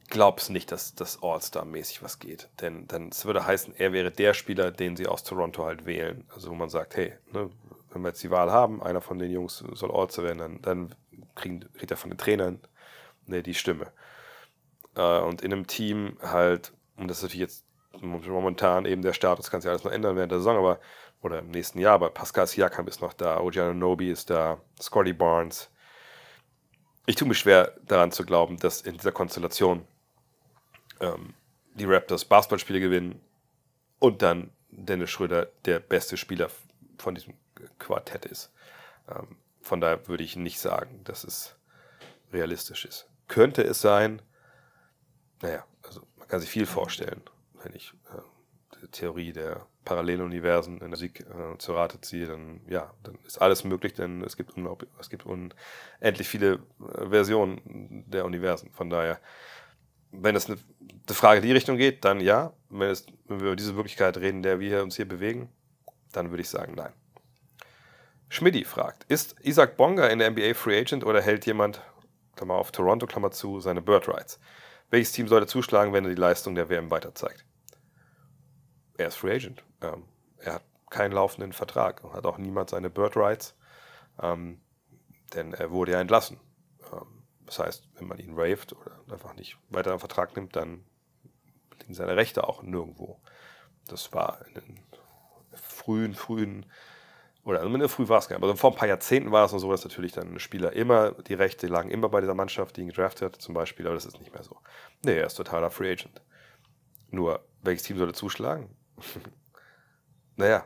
glaube es nicht, dass das All-Star-mäßig was geht. Denn es würde heißen, er wäre der Spieler, den sie aus Toronto halt wählen. Also wo man sagt, hey, ne, wenn wir jetzt die Wahl haben, einer von den Jungs soll All-Star werden, dann, dann kriegt er von den Trainern ne, die Stimme. Äh, und in einem Team halt, und das ist natürlich jetzt momentan eben der Status, kann sich alles noch ändern während der Saison, aber oder im nächsten Jahr, aber Pascal Siakam ist noch da, Ojiano Nobi ist da, Scotty Barnes. Ich tue mich schwer daran zu glauben, dass in dieser Konstellation ähm, die Raptors Basketballspiele gewinnen und dann Dennis Schröder der beste Spieler von diesem Quartett ist. Ähm, von daher würde ich nicht sagen, dass es realistisch ist. Könnte es sein, naja, also man kann sich viel vorstellen, wenn ich äh, die Theorie der Paralleluniversen in der Musik äh, zu Rate ziehe, dann ja, dann ist alles möglich, denn es gibt, es gibt unendlich viele äh, Versionen der Universen. Von daher wenn es eine, eine Frage in die Richtung geht, dann ja. Wenn, es, wenn wir über diese Wirklichkeit reden, der wir uns hier bewegen, dann würde ich sagen nein. Schmidti fragt, ist Isaac Bonga in der NBA Free Agent oder hält jemand, Klammer auf Toronto, Klammer zu, seine Bird Rights? Welches Team sollte zuschlagen, wenn er die Leistung der WM weiter zeigt? Er ist Free Agent. Ähm, er hat keinen laufenden Vertrag und hat auch niemand seine Bird Rights, ähm, denn er wurde ja entlassen. Ähm, das heißt, wenn man ihn raved oder einfach nicht weiter einen Vertrag nimmt, dann liegen seine Rechte auch nirgendwo. Das war in den frühen, frühen, oder also in der früh war es gar nicht, aber vor ein paar Jahrzehnten war es noch so, dass natürlich dann Spieler immer, die Rechte lagen immer bei dieser Mannschaft, die ihn gedraftet hat, zum Beispiel, aber das ist nicht mehr so. Nee, er ist totaler Free Agent. Nur, welches Team sollte zuschlagen? naja,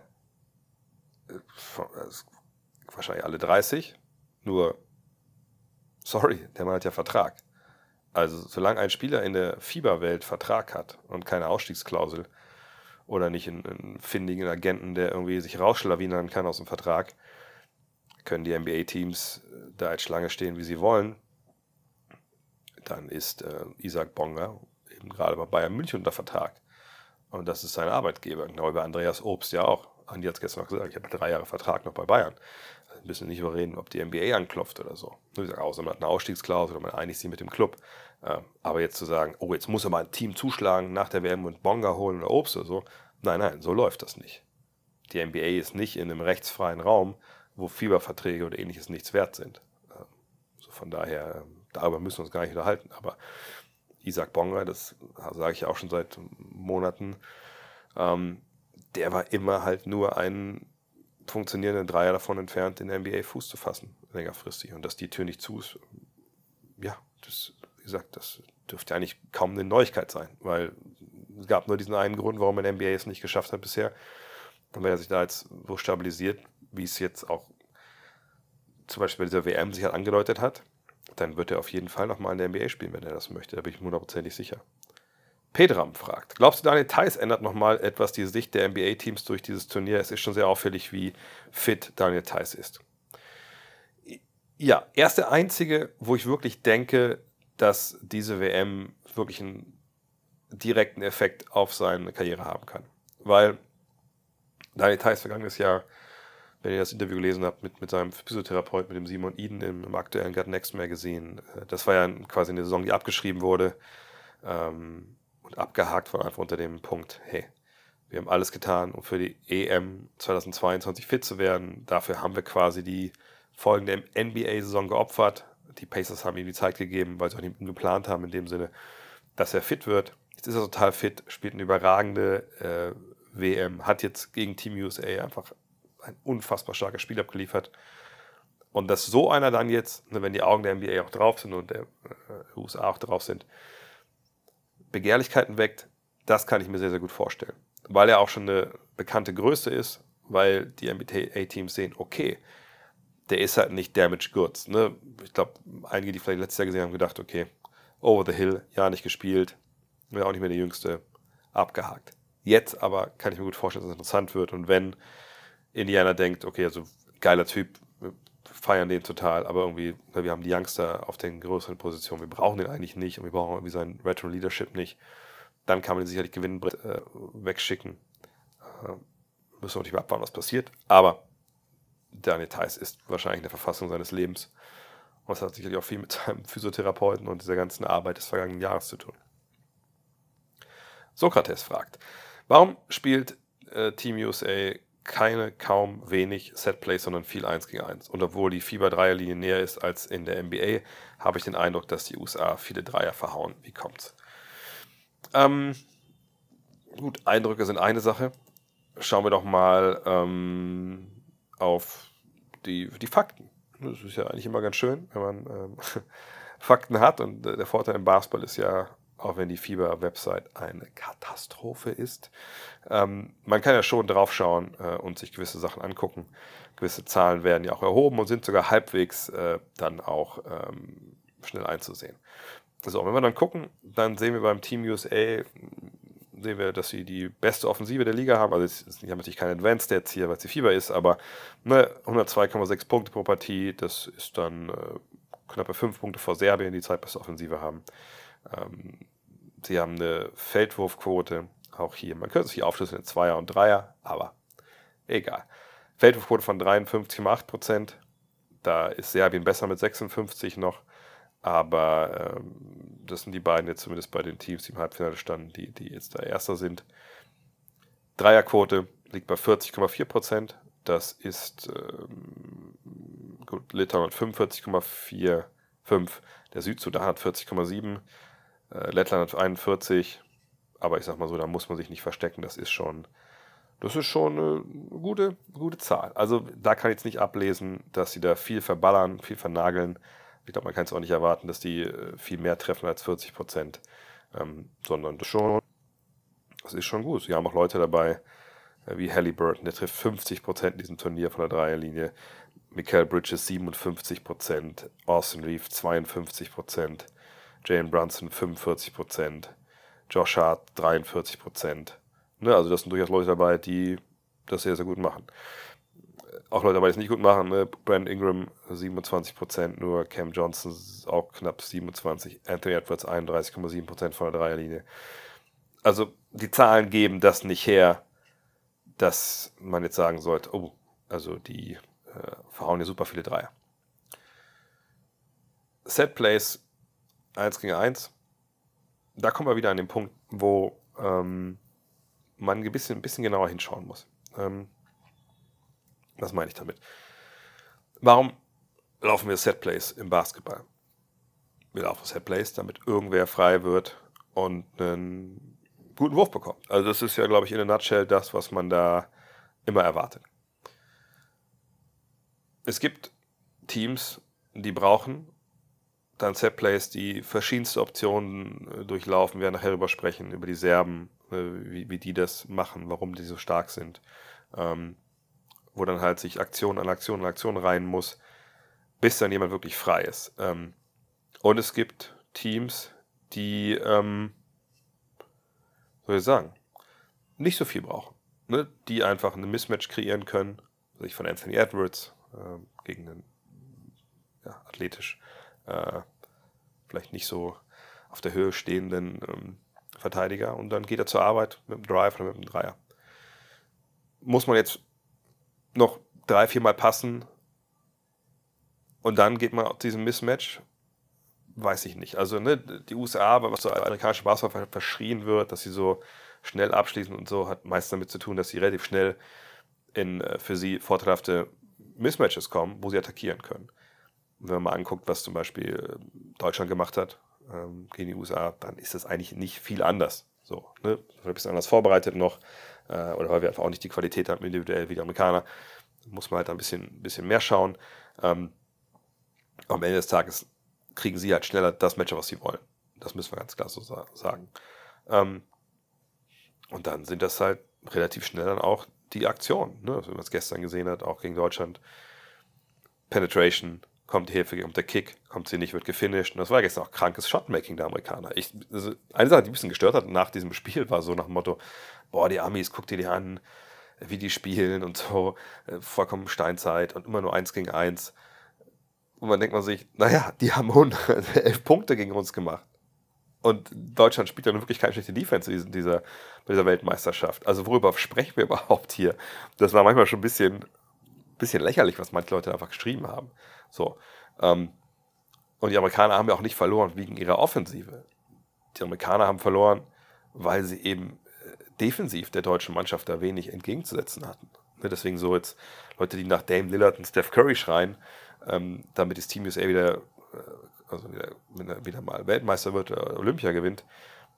wahrscheinlich alle 30, nur sorry, der Mann hat ja Vertrag. Also solange ein Spieler in der Fieberwelt Vertrag hat und keine Ausstiegsklausel oder nicht einen, einen findigen Agenten, der irgendwie sich rausschlawinern kann aus dem Vertrag, können die NBA-Teams äh, da als Schlange stehen, wie sie wollen. Dann ist äh, Isaac Bonga eben gerade bei Bayern München unter Vertrag. Und das ist sein Arbeitgeber. Genau wie bei Andreas Obst ja auch. Andi hat es gestern noch gesagt, ich habe drei Jahre Vertrag noch bei Bayern müssen nicht überreden, ob die NBA anklopft oder so. Nur gesagt, außer man hat eine Ausstiegsklausel oder man einigt sich mit dem Club. Ähm, aber jetzt zu sagen, oh, jetzt muss er mal ein Team zuschlagen nach der WM und Bonga holen oder Obst oder so. Nein, nein, so läuft das nicht. Die NBA ist nicht in einem rechtsfreien Raum, wo Fieberverträge oder ähnliches nichts wert sind. Ähm, so von daher, ähm, darüber müssen wir uns gar nicht unterhalten. Aber Isaac Bonga, das sage ich auch schon seit Monaten, der war immer halt nur ein funktionierenden Dreier davon entfernt, in der NBA Fuß zu fassen, längerfristig. Und dass die Tür nicht zu ist, ja, das, gesagt, das dürfte eigentlich kaum eine Neuigkeit sein, weil es gab nur diesen einen Grund, warum ein NBA es nicht geschafft hat bisher. Und wenn er sich da jetzt so stabilisiert, wie es jetzt auch zum Beispiel bei dieser WM sich halt angedeutet hat, dann wird er auf jeden Fall nochmal in der NBA spielen, wenn er das möchte. Da bin ich hundertprozentig sicher. Pedram fragt, glaubst du, Daniel Theiss ändert nochmal etwas die Sicht der NBA-Teams durch dieses Turnier? Es ist schon sehr auffällig, wie fit Daniel Theiss ist. Ja, er ist der Einzige, wo ich wirklich denke, dass diese WM wirklich einen direkten Effekt auf seine Karriere haben kann. Weil Daniel Theiss vergangenes Jahr, wenn ihr das Interview gelesen habt mit, mit seinem Physiotherapeut, mit dem Simon Eden im, im aktuellen Gut Next Magazine, äh, das war ja quasi eine Saison, die abgeschrieben wurde ähm, und abgehakt von einfach unter dem Punkt, hey, wir haben alles getan, um für die EM 2022 fit zu werden. Dafür haben wir quasi die folgende NBA-Saison geopfert. Die Pacers haben ihm die Zeit gegeben, weil sie auch nicht geplant haben, in dem Sinne, dass er fit wird. Jetzt ist er total fit, spielt eine überragende äh, WM, hat jetzt gegen Team USA einfach ein unfassbar starkes Spiel abgeliefert. Und dass so einer dann jetzt, ne, wenn die Augen der NBA auch drauf sind und der äh, USA auch drauf sind, Begehrlichkeiten weckt, das kann ich mir sehr, sehr gut vorstellen weil er auch schon eine bekannte Größe ist, weil die NBA-Teams sehen, okay, der ist halt nicht Damage Goods. Ne? Ich glaube, einige, die vielleicht letztes Jahr gesehen haben, gedacht, okay, over the hill, ja, nicht gespielt, wäre auch nicht mehr der Jüngste, abgehakt. Jetzt aber kann ich mir gut vorstellen, dass es interessant wird und wenn Indiana denkt, okay, also geiler Typ, wir feiern den total, aber irgendwie, wir haben die Youngster auf den größeren Positionen, wir brauchen den eigentlich nicht und wir brauchen irgendwie sein Retro Leadership nicht dann kann man sicherlich Gewinn äh, wegschicken. Äh, müssen wir natürlich mal abwarten, was passiert. Aber Daniel Theiss ist wahrscheinlich in der Verfassung seines Lebens. Und das hat sicherlich auch viel mit seinem Physiotherapeuten und dieser ganzen Arbeit des vergangenen Jahres zu tun. Sokrates fragt, warum spielt äh, Team USA keine, kaum wenig Setplays, sondern viel 1 gegen 1? Und obwohl die Fieber-Dreierlinie näher ist als in der NBA, habe ich den Eindruck, dass die USA viele Dreier verhauen. Wie kommt's? Ähm, gut, Eindrücke sind eine Sache. Schauen wir doch mal ähm, auf die, die Fakten. Das ist ja eigentlich immer ganz schön, wenn man ähm, Fakten hat. Und der Vorteil im Basketball ist ja, auch wenn die Fieber-Website eine Katastrophe ist, ähm, man kann ja schon draufschauen äh, und sich gewisse Sachen angucken. Gewisse Zahlen werden ja auch erhoben und sind sogar halbwegs äh, dann auch ähm, schnell einzusehen. So, wenn wir dann gucken, dann sehen wir beim Team USA, sehen wir, dass sie die beste Offensive der Liga haben. Also, es ist natürlich kein Advanced Stats hier, weil es die Fieber ist, aber ne, 102,6 Punkte pro Partie, das ist dann äh, knappe 5 Punkte vor Serbien, die zweitbeste Offensive haben. Ähm, sie haben eine Feldwurfquote, auch hier, man könnte hier aufschlüsseln in Zweier und Dreier, aber egal. Feldwurfquote von 53,8% Da ist Serbien besser mit 56 noch. Aber ähm, das sind die beiden jetzt zumindest bei den Teams, die im Halbfinale standen, die, die jetzt da Erster sind. Dreierquote liegt bei 40,4 Prozent. Das ist ähm, gut, Litauen hat 45,45. Der Südsudan hat 40,7. Äh, Lettland hat 41. Aber ich sag mal so, da muss man sich nicht verstecken. Das ist schon, das ist schon eine gute, gute Zahl. Also da kann ich jetzt nicht ablesen, dass sie da viel verballern, viel vernageln. Ich glaube, man kann es auch nicht erwarten, dass die äh, viel mehr treffen als 40 Prozent, ähm, sondern das, schon, das ist schon gut. Sie haben auch Leute dabei, äh, wie Halliburton, der trifft 50 Prozent in diesem Turnier von der Dreierlinie. Michael Bridges 57 Prozent, Austin Reeve 52 Prozent, Jalen Brunson 45 Prozent, Josh Hart 43 Prozent. Ne, also das sind durchaus Leute dabei, die das sehr, sehr gut machen auch Leute dabei, die es nicht gut machen. Ne? Brand Ingram 27%, nur Cam Johnson auch knapp 27%, Anthony Edwards 31,7% von der Dreierlinie. Also die Zahlen geben das nicht her, dass man jetzt sagen sollte, oh, also die äh, verhauen hier super viele Dreier. Set Plays 1 gegen 1, da kommen wir wieder an den Punkt, wo ähm, man ein bisschen, ein bisschen genauer hinschauen muss. Ähm, was meine ich damit? Warum laufen wir Setplays im Basketball? Wir laufen Setplays, damit irgendwer frei wird und einen guten Wurf bekommt. Also das ist ja, glaube ich, in a nutshell das, was man da immer erwartet. Es gibt Teams, die brauchen dann Setplays, die verschiedenste Optionen äh, durchlaufen. Wir werden nachher darüber sprechen, über die Serben, äh, wie, wie die das machen, warum die so stark sind. Ähm, wo dann halt sich Aktion an Aktion an Aktion rein muss, bis dann jemand wirklich frei ist. Ähm, und es gibt Teams, die, ähm, soll ich sagen, nicht so viel brauchen. Ne? Die einfach eine Mismatch kreieren können, sich von Anthony Edwards äh, gegen einen ja, athletisch äh, vielleicht nicht so auf der Höhe stehenden ähm, Verteidiger und dann geht er zur Arbeit mit dem Drive oder mit dem Dreier muss man jetzt noch drei, vier Mal passen und dann geht man auf diesen Mismatch? Weiß ich nicht. Also ne, die USA, was so amerikanische Basketball verschrien wird, dass sie so schnell abschließen und so, hat meist damit zu tun, dass sie relativ schnell in äh, für sie vorteilhafte Mismatches kommen, wo sie attackieren können. Und wenn man mal anguckt, was zum Beispiel äh, Deutschland gemacht hat ähm, gegen die USA, dann ist das eigentlich nicht viel anders. So, ne? Ein bisschen anders vorbereitet noch, äh, oder weil wir einfach auch nicht die Qualität haben, individuell wie die Amerikaner, muss man halt ein bisschen, bisschen mehr schauen. Ähm, am Ende des Tages kriegen sie halt schneller das Match, was sie wollen. Das müssen wir ganz klar so sagen. Ähm, und dann sind das halt relativ schnell dann auch die Aktionen, ne? wie man es gestern gesehen hat, auch gegen Deutschland. Penetration, kommt die Hilfe, kommt der Kick, kommt sie nicht, wird gefinisht. Und das war gestern auch krankes Shotmaking der Amerikaner. Ich, also eine Sache, die ein bisschen gestört hat nach diesem Spiel, war so nach dem Motto, boah, die Amis, guck dir die an, wie die spielen und so, äh, vollkommen Steinzeit und immer nur eins gegen eins. Und man denkt man sich, naja, die haben elf Punkte gegen uns gemacht. Und Deutschland spielt ja nun wirklich keine schlechte Defense in dieser, dieser Weltmeisterschaft. Also worüber sprechen wir überhaupt hier? Das war manchmal schon ein bisschen, bisschen lächerlich, was manche Leute einfach geschrieben haben. So. Ähm, und die Amerikaner haben ja auch nicht verloren wegen ihrer Offensive. Die Amerikaner haben verloren, weil sie eben äh, defensiv der deutschen Mannschaft da wenig entgegenzusetzen hatten. Ne, deswegen so jetzt Leute, die nach Dame Lillard und Steph Curry schreien, ähm, damit das Team USA wieder, äh, also wieder, er wieder mal Weltmeister wird, äh, Olympia gewinnt,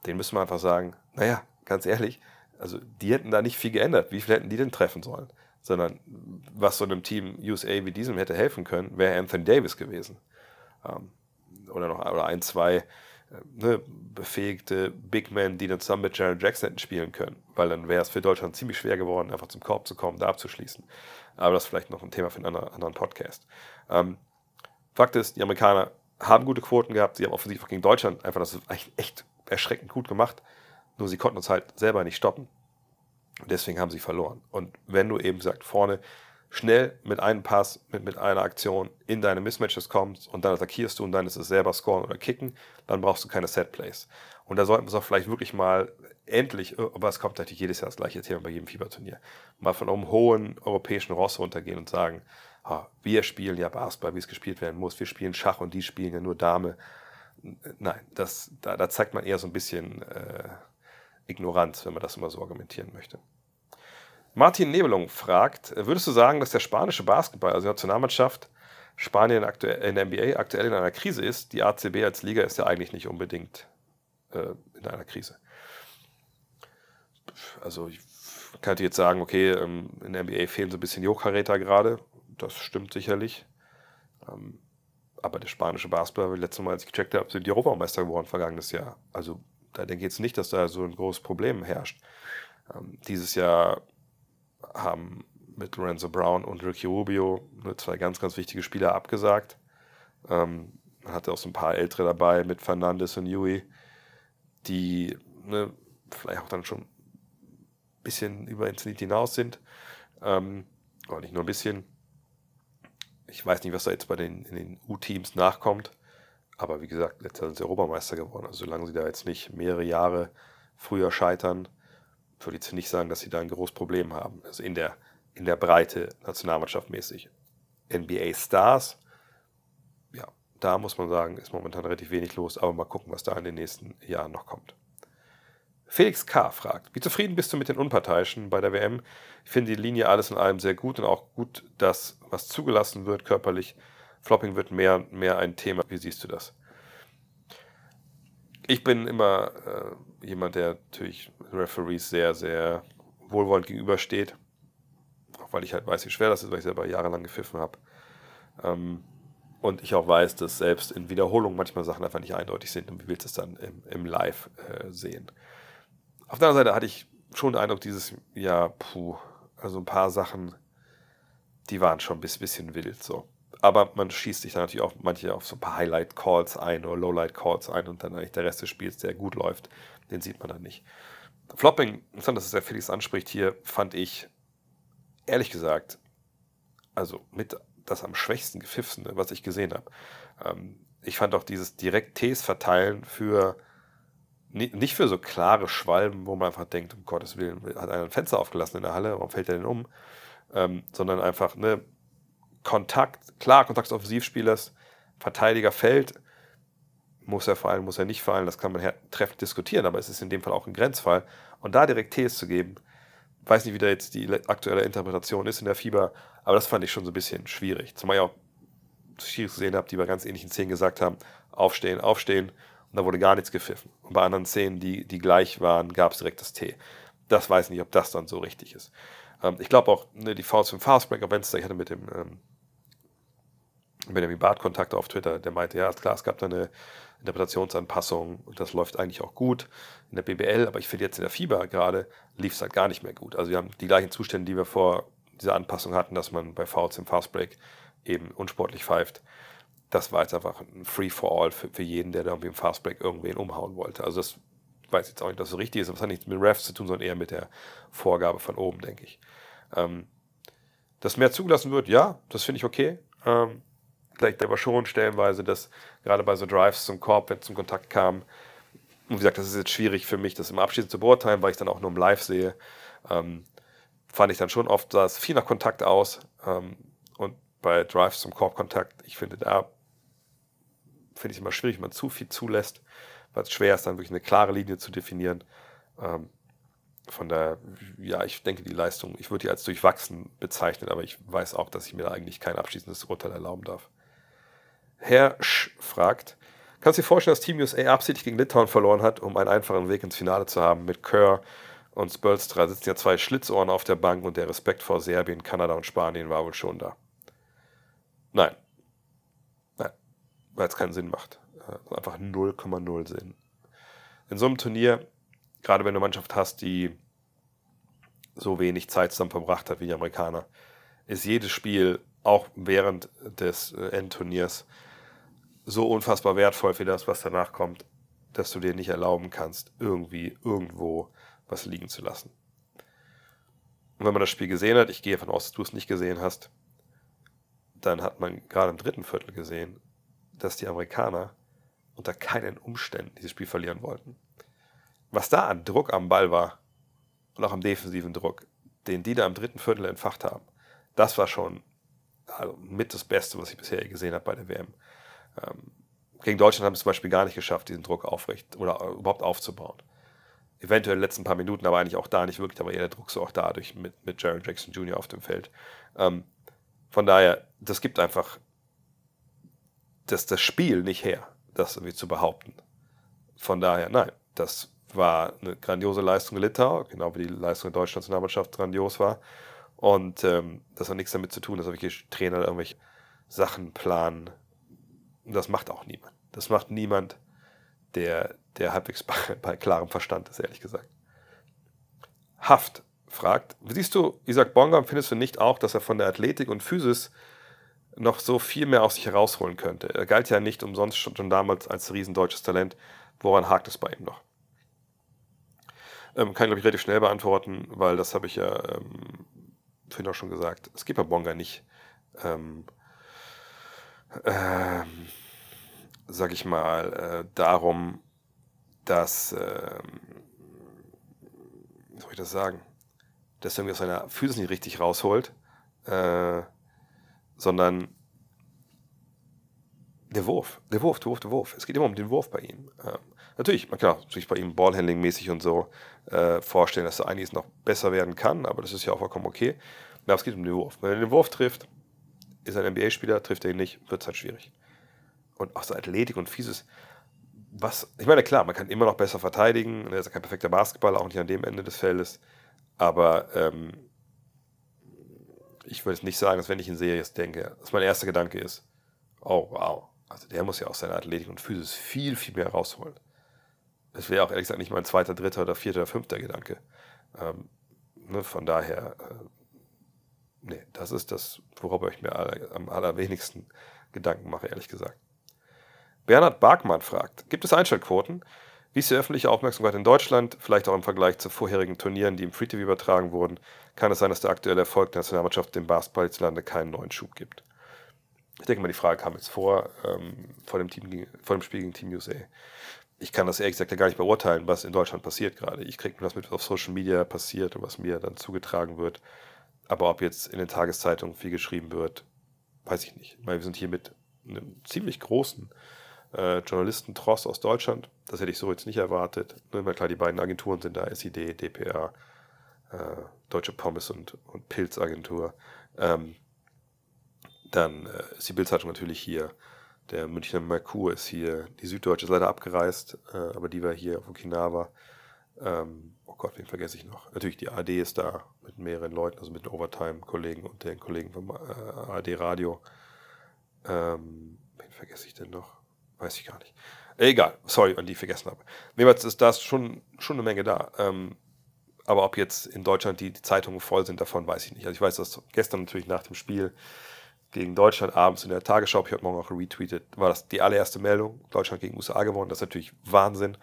den müssen wir einfach sagen, naja, ganz ehrlich, also die hätten da nicht viel geändert. Wie viel hätten die denn treffen sollen? Sondern was so einem Team USA wie diesem hätte helfen können, wäre Anthony Davis gewesen. Ähm, oder noch oder ein, zwei äh, ne, befähigte Big Men, die dann zusammen mit Jared Jackson hätten spielen können. Weil dann wäre es für Deutschland ziemlich schwer geworden, einfach zum Korb zu kommen, da abzuschließen. Aber das ist vielleicht noch ein Thema für einen anderen Podcast. Ähm, Fakt ist, die Amerikaner haben gute Quoten gehabt. Sie haben offensiv gegen Deutschland einfach das echt erschreckend gut gemacht. Nur sie konnten uns halt selber nicht stoppen. Deswegen haben sie verloren. Und wenn du eben sagt, vorne schnell mit einem Pass, mit, mit einer Aktion in deine Mismatches kommst und dann attackierst du und dann ist es selber scoren oder kicken, dann brauchst du keine Setplays. Und da sollten wir es auch vielleicht wirklich mal endlich, aber es kommt natürlich jedes Jahr das gleiche Thema bei jedem Fieberturnier, mal von einem hohen europäischen Ross runtergehen und sagen, wir spielen ja Basketball, wie es gespielt werden muss, wir spielen Schach und die spielen ja nur Dame. Nein, das, da, da zeigt man eher so ein bisschen äh, Ignoranz, wenn man das immer so argumentieren möchte. Martin Nebelung fragt, würdest du sagen, dass der spanische Basketball, also die Nationalmannschaft, Spanien in der NBA aktuell in einer Krise ist? Die ACB als Liga ist ja eigentlich nicht unbedingt äh, in einer Krise. Also ich könnte jetzt sagen, okay, ähm, in der NBA fehlen so ein bisschen Jokkaräter gerade. Das stimmt sicherlich. Ähm, aber der spanische Basketball, letztes Mal, als ich gecheckt habe, sind die Europameister geworden vergangenes Jahr. Also da denke ich jetzt nicht, dass da so ein großes Problem herrscht. Ähm, dieses Jahr haben mit Lorenzo Brown und Ricky Rubio zwei ganz, ganz wichtige Spieler abgesagt. Ähm, man hatte auch so ein paar ältere dabei mit Fernandes und Yui, die ne, vielleicht auch dann schon ein bisschen über ins Lied hinaus sind. Ähm, aber nicht nur ein bisschen. Ich weiß nicht, was da jetzt bei den, den U-Teams nachkommt. Aber wie gesagt, letztes Jahr sind sie Europameister geworden. Also solange sie da jetzt nicht mehrere Jahre früher scheitern, würde ich jetzt nicht sagen, dass sie da ein großes Problem haben. Also in der, in der Breite Nationalmannschaft mäßig. NBA Stars, ja, da muss man sagen, ist momentan relativ wenig los, aber mal gucken, was da in den nächsten Jahren noch kommt. Felix K. fragt, wie zufrieden bist du mit den Unparteiischen bei der WM? Ich finde die Linie alles in allem sehr gut und auch gut, dass was zugelassen wird körperlich. Flopping wird mehr und mehr ein Thema. Wie siehst du das? Ich bin immer äh, jemand, der natürlich Referees sehr, sehr wohlwollend gegenübersteht. Auch weil ich halt weiß, wie schwer das ist, weil ich selber jahrelang gepfiffen habe. Ähm, und ich auch weiß, dass selbst in Wiederholung manchmal Sachen einfach nicht eindeutig sind und wie willst du es dann im, im Live äh, sehen. Auf der anderen Seite hatte ich schon den Eindruck, dieses Jahr, puh, also ein paar Sachen, die waren schon ein bisschen wild so. Aber man schießt sich dann natürlich auch manche auf so ein paar Highlight-Calls ein oder Lowlight-Calls ein und dann eigentlich der Rest des Spiels, der gut läuft, den sieht man dann nicht. Flopping, interessant, dass es der Felix anspricht hier, fand ich, ehrlich gesagt, also mit das am schwächsten gepfiffene, was ich gesehen habe. Ähm, ich fand auch dieses direkt Ts verteilen für nicht für so klare Schwalben, wo man einfach denkt, um Gottes Willen, hat einer ein Fenster aufgelassen in der Halle, warum fällt der denn um? Ähm, sondern einfach ne, Kontakt, klar, Kontakt des Offensivspielers, Verteidiger fällt, muss er fallen, muss er nicht fallen, das kann man treffend diskutieren, aber es ist in dem Fall auch ein Grenzfall. Und da direkt Ts zu geben, weiß nicht, wie da jetzt die aktuelle Interpretation ist in der Fieber, aber das fand ich schon so ein bisschen schwierig. Zumal ich auch Schiris gesehen habe, die bei ganz ähnlichen Szenen gesagt haben, aufstehen, aufstehen, und da wurde gar nichts gepfiffen. Und bei anderen Szenen, die, die gleich waren, gab es direkt das T. Das weiß ich nicht, ob das dann so richtig ist. Ähm, ich glaube auch, ne, die Fouls im Fastbreak auf Wednesday, ich hatte mit dem ähm, Benjamin Barth Kontakt auf Twitter, der meinte, ja, ist klar, es gab da eine Interpretationsanpassung und das läuft eigentlich auch gut in der BBL, aber ich finde jetzt in der FIBA gerade lief es halt gar nicht mehr gut. Also wir haben die gleichen Zustände, die wir vor dieser Anpassung hatten, dass man bei Fouls im Fastbreak eben unsportlich pfeift. Das war jetzt einfach ein Free-for-all für, für jeden, der da irgendwie im Fastbreak irgendwen umhauen wollte. Also das weiß jetzt auch nicht, dass es richtig ist, aber es hat nichts mit Refs zu tun, sondern eher mit der Vorgabe von oben, denke ich. Ähm, dass mehr zugelassen wird, ja, das finde ich okay. Ähm, vielleicht aber schon stellenweise, dass gerade bei so Drives zum Korb, wenn es zum Kontakt kam, und wie gesagt, das ist jetzt schwierig für mich, das im Abschließend zu beurteilen, weil ich dann auch nur im Live sehe, ähm, fand ich dann schon oft, sah es viel nach Kontakt aus. Ähm, und bei Drives zum Korbkontakt, ich finde, da finde ich immer schwierig, wenn man zu viel zulässt, weil es schwer ist, dann wirklich eine klare Linie zu definieren. Ähm, von daher, ja, ich denke, die Leistung, ich würde die als durchwachsen bezeichnen, aber ich weiß auch, dass ich mir da eigentlich kein abschließendes Urteil erlauben darf. Herr Sch fragt, kannst du dir vorstellen, dass Team USA absichtlich gegen Litauen verloren hat, um einen einfachen Weg ins Finale zu haben? Mit Kerr und Spolstra sitzen ja zwei Schlitzohren auf der Bank und der Respekt vor Serbien, Kanada und Spanien war wohl schon da. Nein. Nein. Weil es keinen Sinn macht. Äh, einfach 0,0 Sinn. In so einem Turnier, gerade wenn du eine Mannschaft hast, die so wenig Zeit zusammen verbracht hat wie die Amerikaner, ist jedes Spiel auch während des äh, Endturniers so unfassbar wertvoll für das, was danach kommt, dass du dir nicht erlauben kannst, irgendwie irgendwo was liegen zu lassen. Und wenn man das Spiel gesehen hat, ich gehe davon aus, dass du es nicht gesehen hast, dann hat man gerade im dritten Viertel gesehen, dass die Amerikaner unter keinen Umständen dieses Spiel verlieren wollten. Was da an Druck am Ball war und auch am defensiven Druck, den die da im dritten Viertel entfacht haben, das war schon also mit das Beste, was ich bisher gesehen habe bei der WM. Ähm, gegen Deutschland haben sie zum Beispiel gar nicht geschafft, diesen Druck aufrecht oder überhaupt aufzubauen. Eventuell in den letzten paar Minuten, aber eigentlich auch da nicht wirklich, aber eher der Druck so auch dadurch mit, mit Jaron Jackson Jr. auf dem Feld. Ähm, von daher, das gibt einfach das, das Spiel nicht her, das irgendwie zu behaupten. Von daher, nein, das war eine grandiose Leistung in Litau, genau wie die Leistung der deutschen Nationalmannschaft grandios war. Und ähm, das hat nichts damit zu tun, dass wirklich Trainer irgendwelche Sachen planen. Und das macht auch niemand. Das macht niemand, der, der halbwegs bei, bei klarem Verstand ist, ehrlich gesagt. Haft fragt, siehst du Isaac Bonga findest du nicht auch, dass er von der Athletik und Physis noch so viel mehr aus sich herausholen könnte? Er galt ja nicht umsonst schon damals als riesendeutsches Talent. Woran hakt es bei ihm noch? Ähm, kann ich, glaube ich, relativ schnell beantworten, weil das habe ich ja ähm, vorhin auch schon gesagt, es geht bei Bonga nicht, ähm, ähm, sag ich mal, äh, darum, dass, ähm, wie soll ich das sagen, dass er irgendwie aus seiner Physis nicht richtig rausholt, äh, sondern der Wurf, der Wurf, der Wurf, der Wurf. Es geht immer um den Wurf bei ihm. Ähm, natürlich, man kann natürlich bei ihm Ballhandling-mäßig und so äh, vorstellen, dass er einiges noch besser werden kann, aber das ist ja auch vollkommen okay. Aber es geht um den Wurf. Wenn er den Wurf trifft, ist ein NBA-Spieler, trifft er ihn nicht, wird es halt schwierig. Und auch so Athletik und Fieses, was, ich meine, klar, man kann immer noch besser verteidigen, er ist kein perfekter Basketballer, auch nicht an dem Ende des Feldes, aber ähm, ich würde es nicht sagen, dass wenn ich ihn sehe, jetzt denke, dass mein erster Gedanke ist, oh wow, also der muss ja aus seiner Athletik und Physis viel, viel mehr rausholen. Das wäre auch ehrlich gesagt nicht mein zweiter, dritter oder vierter oder fünfter Gedanke. Ähm, ne, von daher, äh, nee, das ist das, worüber ich mir am allerwenigsten Gedanken mache, ehrlich gesagt. Bernhard Barkmann fragt, gibt es Einschaltquoten? Wie ist die öffentliche Aufmerksamkeit in Deutschland, vielleicht auch im Vergleich zu vorherigen Turnieren, die im Free TV übertragen wurden? Kann es sein, dass der aktuelle Erfolg der Nationalmannschaft dem Basketball hierzulande keinen neuen Schub gibt? Ich denke mal, die Frage kam jetzt vor, ähm, vor, dem Team, vor dem Spiel gegen Team USA. ich kann das ehrlich gesagt ja gar nicht beurteilen, was in Deutschland passiert gerade. Ich kriege nur das mit, was auf Social Media passiert und was mir dann zugetragen wird. Aber ob jetzt in den Tageszeitungen viel geschrieben wird, weiß ich nicht. Weil wir sind hier mit einem ziemlich großen äh, Journalistentross aus Deutschland. Das hätte ich so jetzt nicht erwartet. Ne, weil klar, die beiden Agenturen sind da, SID, DPA, äh, Deutsche Pommes und, und Pilzagentur. Ähm, dann äh, ist die Bildzeitung natürlich hier. Der Münchner Merkur ist hier. Die Süddeutsche ist leider abgereist, äh, aber die war hier auf Okinawa. Ähm, oh Gott, wen vergesse ich noch? Natürlich die AD ist da mit mehreren Leuten, also mit den Overtime-Kollegen und den Kollegen vom äh, AD Radio. Ähm, wen vergesse ich denn noch? Weiß ich gar nicht. Egal, sorry, wenn die vergessen habe. Jedenfalls ist da schon, schon eine Menge da. Ähm, aber ob jetzt in Deutschland die, die Zeitungen voll sind davon, weiß ich nicht. Also ich weiß, dass gestern natürlich nach dem Spiel gegen Deutschland abends in der Tagesschau, ich habe morgen auch retweetet, war das die allererste Meldung, Deutschland gegen USA gewonnen. Das ist natürlich Wahnsinn.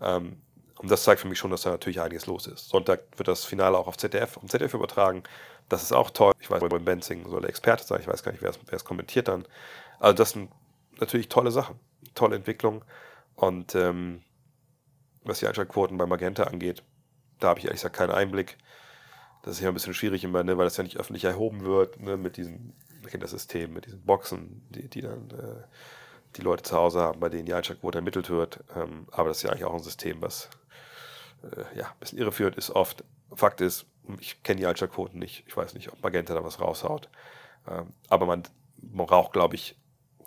Ähm, und das zeigt für mich schon, dass da natürlich einiges los ist. Sonntag wird das Finale auch auf ZDF, auf ZDF übertragen. Das ist auch toll. Ich weiß, Robin Benzing soll der Experte sein. Ich weiß gar nicht, wer es, kommentiert dann. Also das sind natürlich tolle Sachen, tolle Entwicklungen. Und ähm, was die Einschaltquoten bei Magenta angeht, da habe ich ehrlich gesagt keinen Einblick. Das ist ja ein bisschen schwierig immer, ne, weil das ja nicht öffentlich erhoben wird, ne, mit diesem, kennt das System, mit diesen Boxen, die, die dann äh, die Leute zu Hause haben, bei denen die Einschaltquote ermittelt wird. Ähm, aber das ist ja eigentlich auch ein System, was äh, ja, ein bisschen irreführend ist oft. Fakt ist, ich kenne die Einschaltquoten nicht. Ich weiß nicht, ob Magenta da was raushaut. Ähm, aber man, braucht, glaube ich,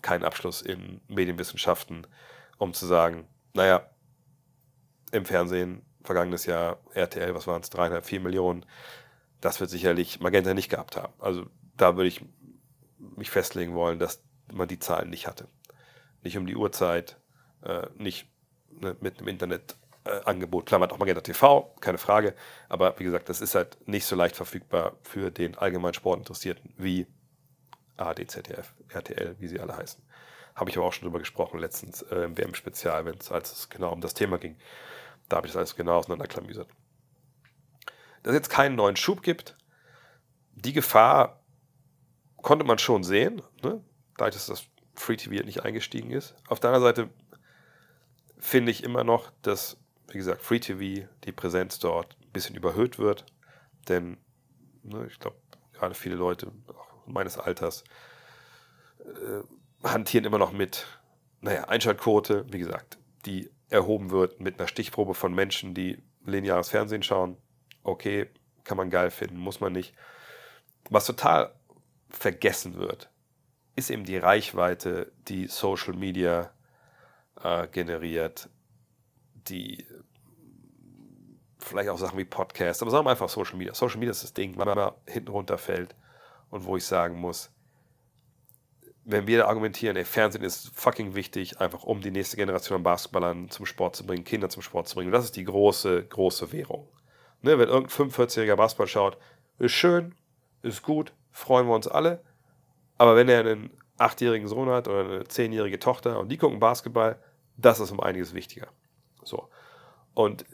keinen Abschluss in Medienwissenschaften, um zu sagen, naja, im Fernsehen, vergangenes Jahr, RTL, was waren es, dreieinhalb, vier Millionen, das wird sicherlich Magenta nicht gehabt haben. Also da würde ich mich festlegen wollen, dass man die Zahlen nicht hatte. Nicht um die Uhrzeit, äh, nicht ne, mit dem Internetangebot. Klar, man hat auch Magenta TV, keine Frage. Aber wie gesagt, das ist halt nicht so leicht verfügbar für den allgemeinen Sportinteressierten wie ARD, ZDF, RTL, wie sie alle heißen. Habe ich aber auch schon drüber gesprochen letztens äh, im WM-Spezial, als es genau um das Thema ging. Da habe ich das alles genau auseinanderklamüsert. Dass es jetzt keinen neuen Schub gibt, die Gefahr konnte man schon sehen, ne? dadurch, dass das Free TV nicht eingestiegen ist. Auf der anderen Seite finde ich immer noch, dass, wie gesagt, Free TV, die Präsenz dort ein bisschen überhöht wird. Denn ne, ich glaube, gerade viele Leute meines Alters äh, hantieren immer noch mit, naja, Einschaltquote, wie gesagt, die erhoben wird mit einer Stichprobe von Menschen, die lineares Fernsehen schauen. Okay, kann man geil finden, muss man nicht. Was total vergessen wird, ist eben die Reichweite, die Social Media äh, generiert, die vielleicht auch Sachen wie Podcasts, aber sagen wir einfach Social Media. Social Media ist das Ding, wenn man hinten runterfällt und wo ich sagen muss, wenn wir da argumentieren, ey, Fernsehen ist fucking wichtig, einfach um die nächste Generation an Basketballern zum Sport zu bringen, Kinder zum Sport zu bringen. Das ist die große, große Währung. Ne, wenn irgendein 45-jähriger Basketball schaut, ist schön, ist gut, freuen wir uns alle. Aber wenn er einen achtjährigen Sohn hat oder eine zehnjährige Tochter und die gucken Basketball, das ist um einiges wichtiger. So. Und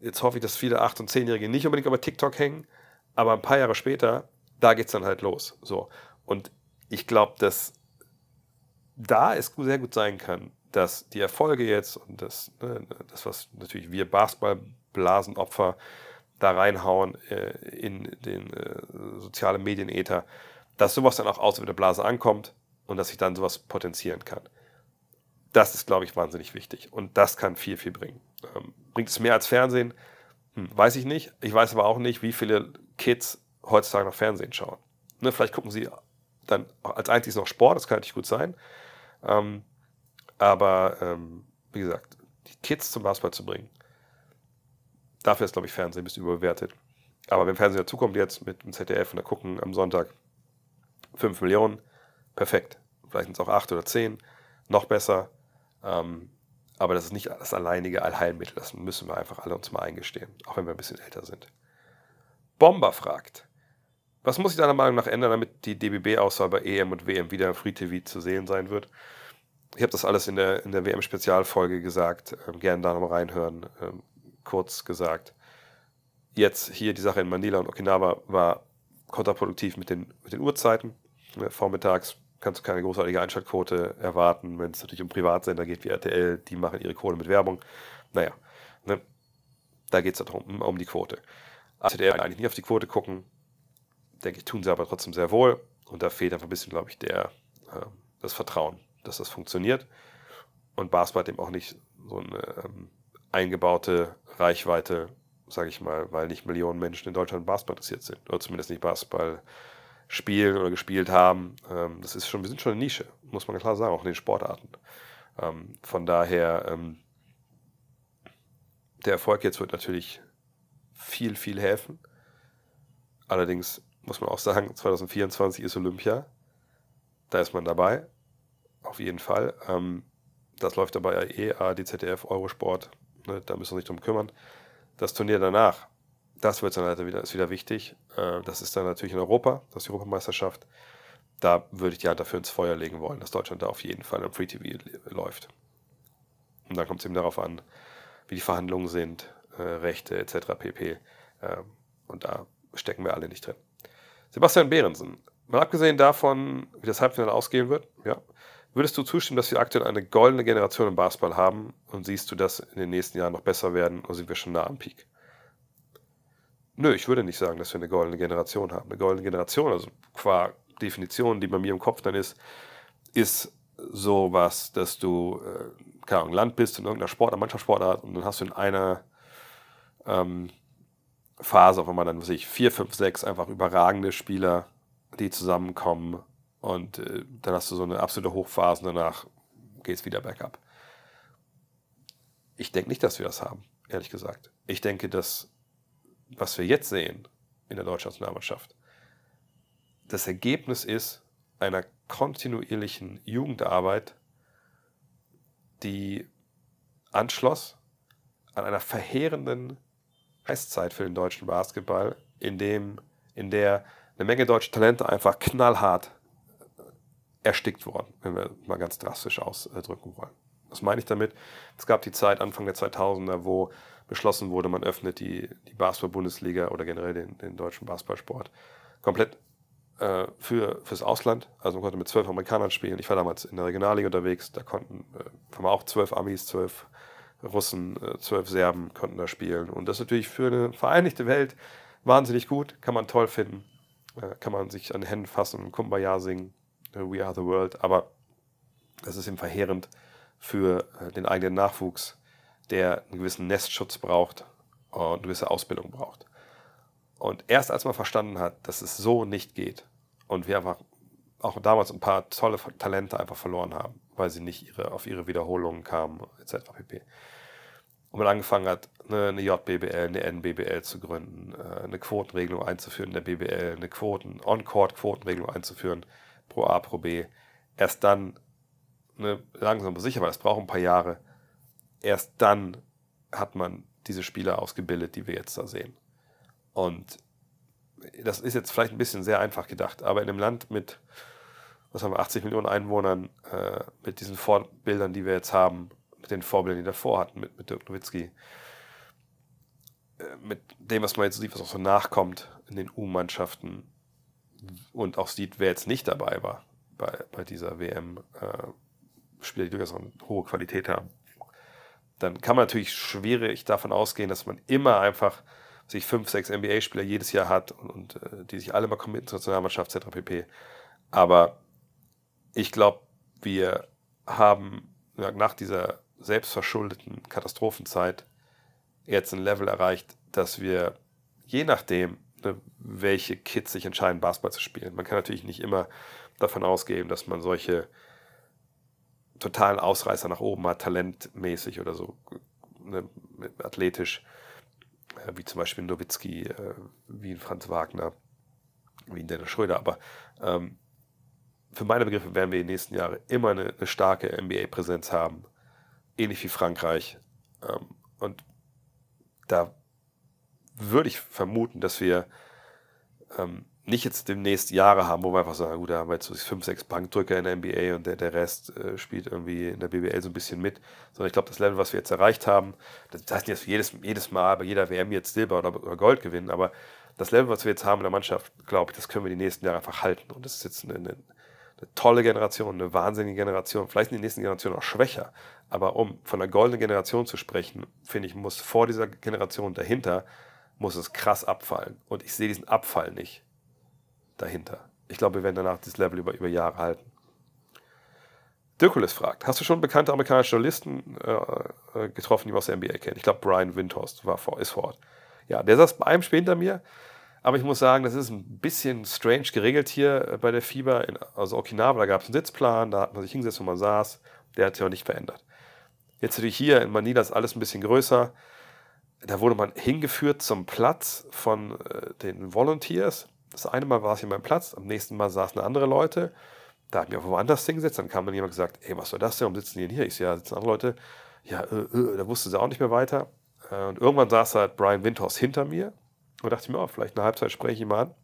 jetzt hoffe ich, dass viele acht- und zehnjährige nicht unbedingt über TikTok hängen, aber ein paar Jahre später, da geht es dann halt los. So. Und ich glaube, dass da es sehr gut sein kann, dass die Erfolge jetzt und das, ne, das was natürlich wir Basketballblasenopfer da reinhauen äh, in den äh, sozialen Medienäther, dass sowas dann auch außer der Blase ankommt und dass sich dann sowas potenzieren kann. Das ist, glaube ich, wahnsinnig wichtig und das kann viel, viel bringen. Ähm, bringt es mehr als Fernsehen? Hm, weiß ich nicht. Ich weiß aber auch nicht, wie viele Kids heutzutage noch Fernsehen schauen. Ne, vielleicht gucken sie dann als einziges noch Sport, das kann natürlich gut sein. Ähm, aber ähm, wie gesagt, die Kids zum Basketball zu bringen, dafür ist, glaube ich, Fernsehen ein bisschen überbewertet. Aber wenn Fernsehen dazukommt jetzt mit dem ZDF und da gucken am Sonntag 5 Millionen, perfekt. Vielleicht sind es auch 8 oder 10, noch besser. Ähm, aber das ist nicht das alleinige Allheilmittel. Das müssen wir einfach alle uns mal eingestehen, auch wenn wir ein bisschen älter sind. Bomber fragt, was muss sich deiner Meinung nach ändern, damit die DBB-Auswahl bei EM und WM wieder Free TV zu sehen sein wird? Ich habe das alles in der, in der WM-Spezialfolge gesagt. Ähm, gerne da nochmal reinhören. Ähm, kurz gesagt. Jetzt hier die Sache in Manila und Okinawa war kontraproduktiv mit den, mit den Uhrzeiten. Ne, vormittags kannst du keine großartige Einschaltquote erwarten. Wenn es natürlich um Privatsender geht wie RTL, die machen ihre Kohle mit Werbung. Naja, ne? da geht es darum, um die Quote. RTL eigentlich nicht auf die Quote gucken, denke ich, tun sie aber trotzdem sehr wohl. Und da fehlt einfach ein bisschen, glaube ich, der, äh, das Vertrauen, dass das funktioniert. Und Basketball hat eben auch nicht so eine ähm, eingebaute Reichweite, sage ich mal, weil nicht Millionen Menschen in Deutschland Basketball interessiert sind. Oder zumindest nicht Basketball spielen oder gespielt haben. Ähm, das ist schon, wir sind schon eine Nische, muss man klar sagen, auch in den Sportarten. Ähm, von daher, ähm, der Erfolg jetzt wird natürlich viel, viel helfen. Allerdings muss man auch sagen, 2024 ist Olympia. Da ist man dabei. Auf jeden Fall. Ähm, das läuft dabei eh, ARD, ZDF, Eurosport. Ne, da müssen wir uns nicht drum kümmern. Das Turnier danach, das wird dann wieder, ist wieder wichtig. Äh, das ist dann natürlich in Europa, das ist die Europameisterschaft. Da würde ich die Hand dafür ins Feuer legen wollen, dass Deutschland da auf jeden Fall im Free TV läuft. Und dann kommt es eben darauf an, wie die Verhandlungen sind, äh, Rechte etc. pp. Äh, und da stecken wir alle nicht drin. Sebastian Behrensen, mal abgesehen davon, wie das Halbfinale ausgehen wird, ja, würdest du zustimmen, dass wir aktuell eine goldene Generation im Basketball haben und siehst du das in den nächsten Jahren noch besser werden oder sind wir schon nah am Peak? Nö, ich würde nicht sagen, dass wir eine goldene Generation haben. Eine goldene Generation, also qua Definition, die bei mir im Kopf dann ist, ist sowas, dass du, äh, keine Ahnung, Land bist in irgendeiner Sport, Mannschaftssportart und dann hast du in einer ähm, Phase auf einmal dann, was ich, vier, fünf, sechs einfach überragende Spieler, die zusammenkommen und äh, dann hast du so eine absolute Hochphase und danach geht es wieder bergab. Ich denke nicht, dass wir das haben, ehrlich gesagt. Ich denke, dass was wir jetzt sehen in der deutschen Nationalmannschaft, das Ergebnis ist einer kontinuierlichen Jugendarbeit, die anschloss an einer verheerenden Eiszeit für den deutschen Basketball, in, dem, in der eine Menge deutsche Talente einfach knallhart erstickt wurden, wenn wir mal ganz drastisch ausdrücken wollen. Was meine ich damit? Es gab die Zeit Anfang der 2000er, wo beschlossen wurde, man öffnet die, die Basketball-Bundesliga oder generell den, den deutschen Basketballsport komplett äh, für, fürs Ausland. Also man konnte mit zwölf Amerikanern spielen. Ich war damals in der Regionalliga unterwegs, da konnten äh, haben auch zwölf Amis, zwölf Russen, äh, zwölf Serben konnten da spielen. Und das ist natürlich für eine vereinigte Welt wahnsinnig gut, kann man toll finden, äh, kann man sich an den Händen fassen und Kumbaya singen, äh, We Are the World, aber das ist eben verheerend für äh, den eigenen Nachwuchs der einen gewissen Nestschutz braucht und eine gewisse Ausbildung braucht. Und erst als man verstanden hat, dass es so nicht geht und wir einfach auch damals ein paar tolle Talente einfach verloren haben, weil sie nicht ihre, auf ihre Wiederholungen kamen, etc. pp. Und man angefangen hat, eine, eine JBBL, eine NBBL zu gründen, äh, eine Quotenregelung einzuführen in der BBL, eine Quoten, On-Court-Quotenregelung einzuführen, pro A, pro B. Erst dann, ne, langsam aber sicher, weil es braucht ein paar Jahre, erst dann hat man diese Spieler ausgebildet, die wir jetzt da sehen. Und das ist jetzt vielleicht ein bisschen sehr einfach gedacht, aber in einem Land mit, was haben wir, 80 Millionen Einwohnern, äh, mit diesen Vorbildern, die wir jetzt haben, mit den Vorbildern, die davor hatten, mit, mit Dirk Nowitzki, äh, mit dem, was man jetzt sieht, was auch so nachkommt in den U-Mannschaften und auch sieht, wer jetzt nicht dabei war bei, bei dieser WM, äh, Spieler, die durchaus eine hohe Qualität haben dann kann man natürlich schwierig davon ausgehen, dass man immer einfach sich fünf, sechs NBA-Spieler jedes Jahr hat und, und äh, die sich alle mal committen zur Nationalmannschaft etc. pp. Aber ich glaube, wir haben nach dieser selbstverschuldeten Katastrophenzeit jetzt ein Level erreicht, dass wir je nachdem, ne, welche Kids sich entscheiden, Basketball zu spielen. Man kann natürlich nicht immer davon ausgehen, dass man solche totalen Ausreißer nach oben hat, talentmäßig oder so, ne, athletisch, äh, wie zum Beispiel Nowitzki, äh, wie ein Franz Wagner, wie ein Dennis Schröder. Aber ähm, für meine Begriffe werden wir in den nächsten Jahren immer eine, eine starke NBA-Präsenz haben, ähnlich wie Frankreich. Ähm, und da würde ich vermuten, dass wir ähm, nicht jetzt demnächst Jahre haben, wo wir einfach sagen, gut, da haben wir jetzt so fünf, sechs Bankdrücker in der NBA und der, der Rest äh, spielt irgendwie in der BBL so ein bisschen mit. Sondern ich glaube, das Level, was wir jetzt erreicht haben, das heißt nicht, dass wir jedes, jedes Mal bei jeder WM jetzt Silber oder, oder, Gold gewinnen, aber das Level, was wir jetzt haben in der Mannschaft, glaube ich, das können wir die nächsten Jahre einfach halten. Und das ist jetzt eine, eine, eine tolle Generation, eine wahnsinnige Generation. Vielleicht sind die nächsten Generationen auch schwächer. Aber um von einer goldenen Generation zu sprechen, finde ich, muss vor dieser Generation dahinter, muss es krass abfallen. Und ich sehe diesen Abfall nicht dahinter. Ich glaube, wir werden danach dieses Level über, über Jahre halten. Dirkulis fragt, hast du schon bekannte amerikanische Journalisten äh, äh getroffen, die man aus der NBA kennen? Ich glaube, Brian Windhorst war vor, ist vor Ort. Ja, der saß bei einem Spiel hinter mir, aber ich muss sagen, das ist ein bisschen strange geregelt hier äh, bei der Fieber. In, also Okinawa, da gab es einen Sitzplan, da hat man sich hingesetzt, wo man saß. Der hat sich auch nicht verändert. Jetzt natürlich hier in Manila ist alles ein bisschen größer. Da wurde man hingeführt zum Platz von äh, den Volunteers. Das eine Mal war es hier mein Platz, am nächsten Mal saßen andere Leute. Da hat mir auch woanders hingesetzt. Dann kam dann jemand gesagt, ey, was soll das denn? Warum sitzen die denn hier? Ich so, ja, sitzen andere Leute. Ja, äh, äh, da wusste sie auch nicht mehr weiter. Äh, und irgendwann saß halt Brian Windhorst hinter mir und dachte ich mir, oh, vielleicht eine Halbzeit spreche ich ihn mal an.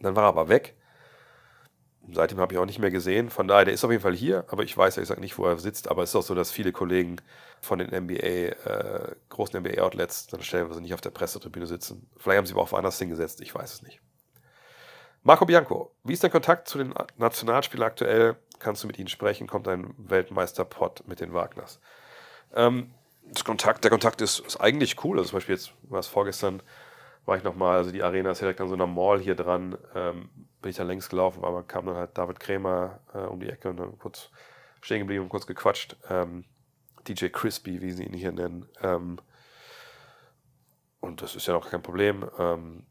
Dann war er aber weg. Seitdem habe ich auch nicht mehr gesehen. Von daher, der ist auf jeden Fall hier, aber ich weiß ehrlich gesagt nicht, wo er sitzt. Aber es ist auch so, dass viele Kollegen von den NBA, äh, großen NBA-Outlets, dann stellenweise nicht auf der Pressetribüne sitzen. Vielleicht haben sie aber auch woanders hingesetzt, ich weiß es nicht. Marco Bianco, wie ist dein Kontakt zu den Nationalspielern aktuell? Kannst du mit ihnen sprechen? Kommt ein Weltmeisterpot mit den Wagners? Ähm, Kontakt, der Kontakt ist, ist, eigentlich cool. Also zum Beispiel jetzt war es vorgestern, war ich nochmal, also die Arena ist direkt an so einer Mall hier dran, ähm, bin ich da längs gelaufen, aber kam dann halt David Krämer äh, um die Ecke und dann kurz stehen geblieben und kurz gequatscht. Ähm, DJ Crispy, wie sie ihn hier nennen. Ähm, und das ist ja auch kein Problem. Ähm,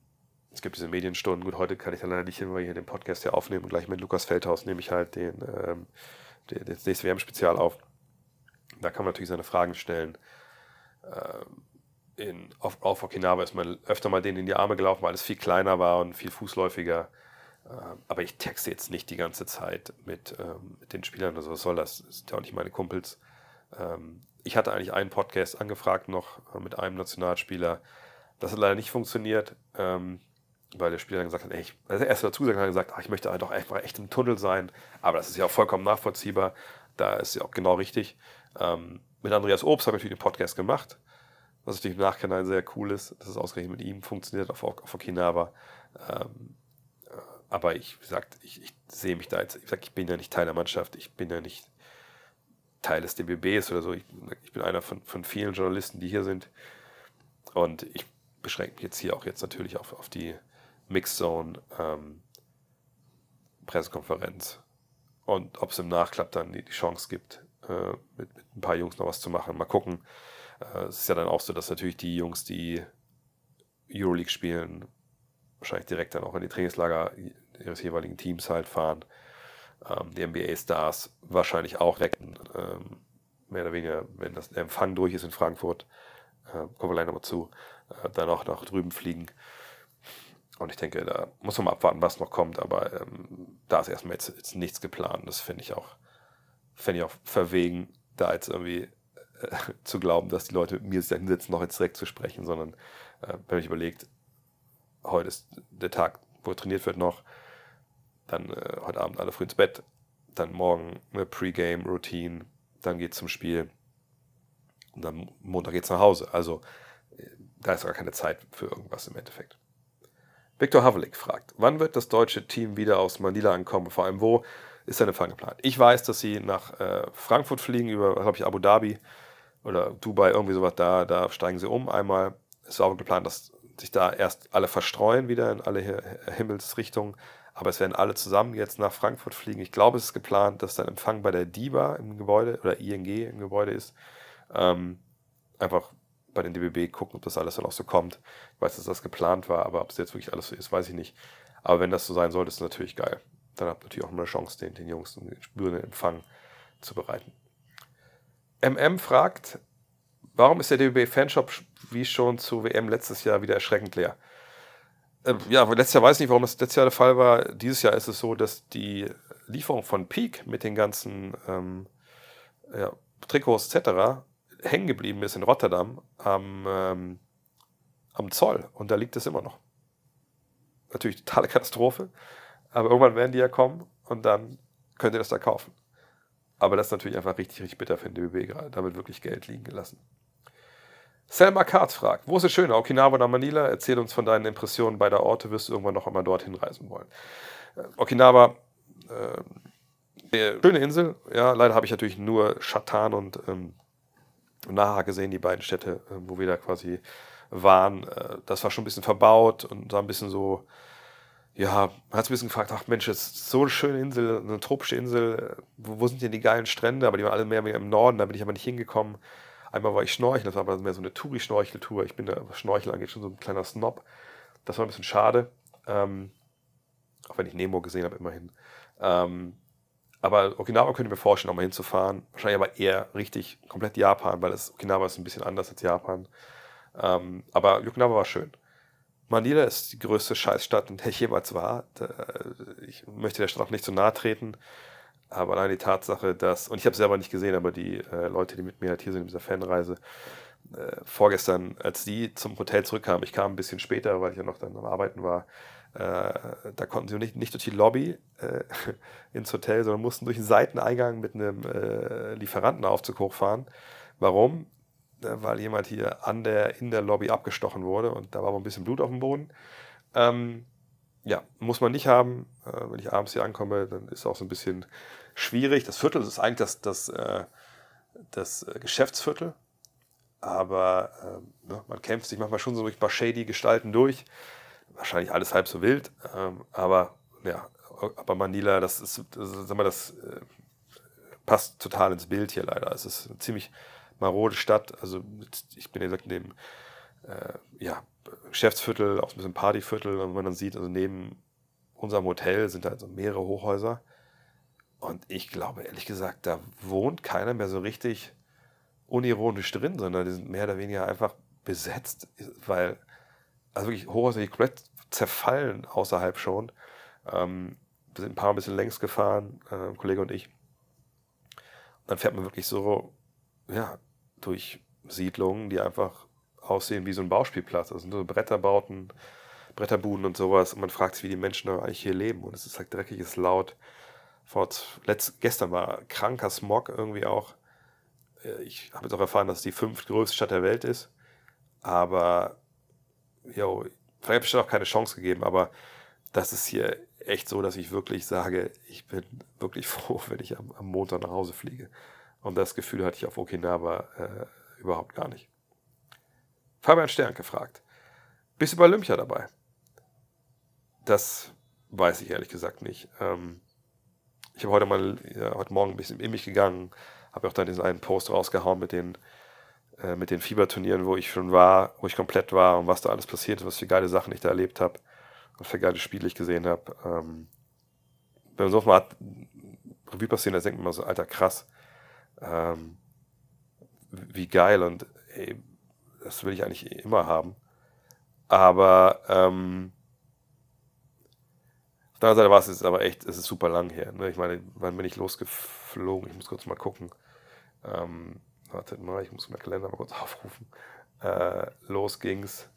es gibt diese Medienstunden. Gut, heute kann ich da leider nicht hin, weil wir hier den Podcast ja aufnehmen. Und gleich mit Lukas Feldhaus nehme ich halt den, ähm, den, das nächste WM-Spezial auf. Da kann man natürlich seine Fragen stellen. Ähm, in, auf, auf Okinawa ist man öfter mal denen in die Arme gelaufen, weil es viel kleiner war und viel fußläufiger. Ähm, aber ich texte jetzt nicht die ganze Zeit mit, ähm, mit den Spielern. Also was soll das? Das sind ja auch nicht meine Kumpels. Ähm, ich hatte eigentlich einen Podcast angefragt noch äh, mit einem Nationalspieler. Das hat leider nicht funktioniert. Ähm, weil der Spieler dann gesagt hat, ey, ich, also erst dazu gesagt, hat gesagt, ach, ich möchte doch einfach echt im Tunnel sein. Aber das ist ja auch vollkommen nachvollziehbar. Da ist ja auch genau richtig. Ähm, mit Andreas Obst habe ich natürlich den Podcast gemacht, was natürlich im Nachhinein sehr cool ist, dass es ausgerechnet mit ihm funktioniert auf, auf Okinawa. Ähm, äh, aber ich, wie gesagt, ich, ich sehe mich da jetzt, ich sag, ich bin ja nicht Teil der Mannschaft, ich bin ja nicht Teil des DBBs oder so. Ich, ich bin einer von, von vielen Journalisten, die hier sind. Und ich beschränke mich jetzt hier auch jetzt natürlich auf, auf die Mixzone ähm, Pressekonferenz. Und ob es im Nachklapp dann die, Chance gibt, äh, mit, mit, ein paar Jungs noch was zu machen. Mal gucken. Äh, es ist ja dann auch so, dass natürlich die Jungs, die Euroleague spielen, wahrscheinlich direkt dann auch in die Trainingslager ihres jeweiligen Teams halt fahren. Ähm, die NBA-Stars wahrscheinlich auch direkt, ähm, mehr oder weniger, wenn das, der Empfang durch ist in Frankfurt, äh, kommen wir gleich nochmal zu, äh, dann auch nach drüben fliegen. Und ich denke, da muss man mal abwarten, was noch kommt, aber ähm, da ist erstmal jetzt, jetzt nichts geplant. Das finde ich auch, fände ich auch verwegen, da jetzt irgendwie äh, zu glauben, dass die Leute mit mir sich hinsetzen, noch jetzt direkt zu sprechen, sondern äh, wenn man sich überlegt, heute ist der Tag, wo trainiert wird noch, dann äh, heute Abend alle früh ins Bett, dann morgen eine Pre-Game-Routine, dann geht es zum Spiel und dann Montag geht es nach Hause. Also äh, da ist gar keine Zeit für irgendwas im Endeffekt. Viktor Havlik fragt, wann wird das deutsche Team wieder aus Manila ankommen? Vor allem, wo ist der Empfang geplant? Ich weiß, dass sie nach äh, Frankfurt fliegen, über, glaube ich, Abu Dhabi oder Dubai, irgendwie sowas da. Da steigen sie um einmal. Es war aber geplant, dass sich da erst alle verstreuen wieder in alle Himmelsrichtungen. Aber es werden alle zusammen jetzt nach Frankfurt fliegen. Ich glaube, es ist geplant, dass dann Empfang bei der DIBA im Gebäude oder ING im Gebäude ist. Ähm, einfach bei den DBB gucken, ob das alles dann auch so kommt. Ich weiß, dass das geplant war, aber ob es jetzt wirklich alles so ist, weiß ich nicht. Aber wenn das so sein sollte, ist natürlich geil. Dann habt ihr natürlich auch eine Chance, den, den Jungs einen spürenden Empfang zu bereiten. MM fragt, warum ist der DBB-Fanshop wie schon zu WM letztes Jahr wieder erschreckend leer? Ähm, ja, letztes Jahr weiß ich nicht, warum das letztes Jahr der Fall war. Dieses Jahr ist es so, dass die Lieferung von Peak mit den ganzen ähm, ja, Trikots etc hängen geblieben ist in Rotterdam am, ähm, am Zoll. Und da liegt es immer noch. Natürlich totale Katastrophe. Aber irgendwann werden die ja kommen und dann könnt ihr das da kaufen. Aber das ist natürlich einfach richtig, richtig bitter für den DBB gerade. Da wird wirklich Geld liegen gelassen. Selma Katz fragt, wo ist es schöner, Okinawa oder Manila? Erzähl uns von deinen Impressionen beider Orte, wirst du irgendwann noch einmal dorthin reisen wollen. Äh, Okinawa äh, schöne Insel. Ja, leider habe ich natürlich nur Chatan und ähm, Naha gesehen, die beiden Städte, äh, wo wir da quasi waren. Äh, das war schon ein bisschen verbaut und da ein bisschen so, ja, man hat sich ein bisschen gefragt, ach Mensch, das ist so eine schöne Insel, eine tropische Insel, äh, wo, wo sind denn die geilen Strände? Aber die waren alle mehr, mehr im Norden, da bin ich aber nicht hingekommen. Einmal war ich schnorcheln, das war aber mehr so eine Touri-Schnorcheltour. Ich bin da, was Schnorcheln angeht, schon so ein kleiner Snob. Das war ein bisschen schade. Ähm, auch wenn ich Nemo gesehen habe, immerhin. Ähm, aber Okinawa könnte ich mir vorstellen, auch mal hinzufahren. Wahrscheinlich aber eher richtig komplett Japan, weil das, Okinawa ist ein bisschen anders als Japan. Ähm, aber Okinawa war schön. Manila ist die größte Scheißstadt, in der ich jemals war. Ich möchte der Stadt auch nicht zu nahe treten. Aber allein die Tatsache, dass, und ich habe es selber nicht gesehen, aber die äh, Leute, die mit mir halt hier sind in dieser Fanreise, äh, vorgestern, als die zum Hotel zurückkamen, ich kam ein bisschen später, weil ich ja noch dann am Arbeiten war, äh, da konnten sie nicht, nicht durch die Lobby äh, ins Hotel, sondern mussten durch den Seiteneingang mit einem äh, Lieferantenaufzug hochfahren. Warum? Äh, weil jemand hier an der, in der Lobby abgestochen wurde und da war aber ein bisschen Blut auf dem Boden. Ähm, ja, muss man nicht haben. Äh, wenn ich abends hier ankomme, dann ist es auch so ein bisschen schwierig. Das Viertel ist eigentlich das, das, äh, das Geschäftsviertel. Aber äh, ne, man kämpft sich manchmal schon so durch ein paar shady Gestalten durch. Wahrscheinlich alles halb so wild. Ähm, aber ja, aber Manila, das ist, das, sag mal, das äh, passt total ins Bild hier leider. Es ist eine ziemlich marode Stadt. Also ich bin ja gesagt dem äh, ja, Geschäftsviertel, auch ein bisschen Partyviertel, wenn man dann sieht, also neben unserem Hotel sind da also mehrere Hochhäuser. Und ich glaube, ehrlich gesagt, da wohnt keiner mehr so richtig unironisch drin, sondern die sind mehr oder weniger einfach besetzt, weil, also wirklich Hochhäuser, die komplett zerfallen außerhalb schon. Ähm, wir sind ein paar ein bisschen längs gefahren, äh, Kollege und ich. Und dann fährt man wirklich so, ja, durch Siedlungen, die einfach aussehen wie so ein Bauspielplatz. Also so Bretterbauten, Bretterbuden und sowas. Und man fragt sich, wie die Menschen eigentlich hier leben. Und es ist halt dreckig, es ist laut. Vor, letzt, gestern war kranker Smog irgendwie auch. Äh, ich habe jetzt auch erfahren, dass es die fünftgrößte Stadt der Welt ist. Aber, jo, vielleicht habe ich auch keine Chance gegeben, aber das ist hier echt so, dass ich wirklich sage, ich bin wirklich froh, wenn ich am, am Montag nach Hause fliege. Und das Gefühl hatte ich auf Okinawa äh, überhaupt gar nicht. Fabian Stern gefragt. Bist du bei Olympia dabei? Das weiß ich ehrlich gesagt nicht. Ähm, ich habe heute mal, ja, heute Morgen ein bisschen in mich gegangen, habe auch dann diesen einen Post rausgehauen mit den, äh, mit den Fieberturnieren, wo ich schon war, wo ich komplett war und was da alles passiert ist, was für geile Sachen ich da erlebt habe, was für geile Spiele ich gesehen habe. Ähm, wenn man so mal Revue passieren, da denkt man so, alter, krass. Ähm, wie geil und ey, das will ich eigentlich immer haben. Aber ähm, auf der anderen Seite war es jetzt aber echt, es ist super lang her. Ne? Ich meine, wann bin ich losgeflogen? Ich muss kurz mal gucken. Ähm, wartet mal, ich muss meinen Kalender mal kurz aufrufen. Äh, los ging's.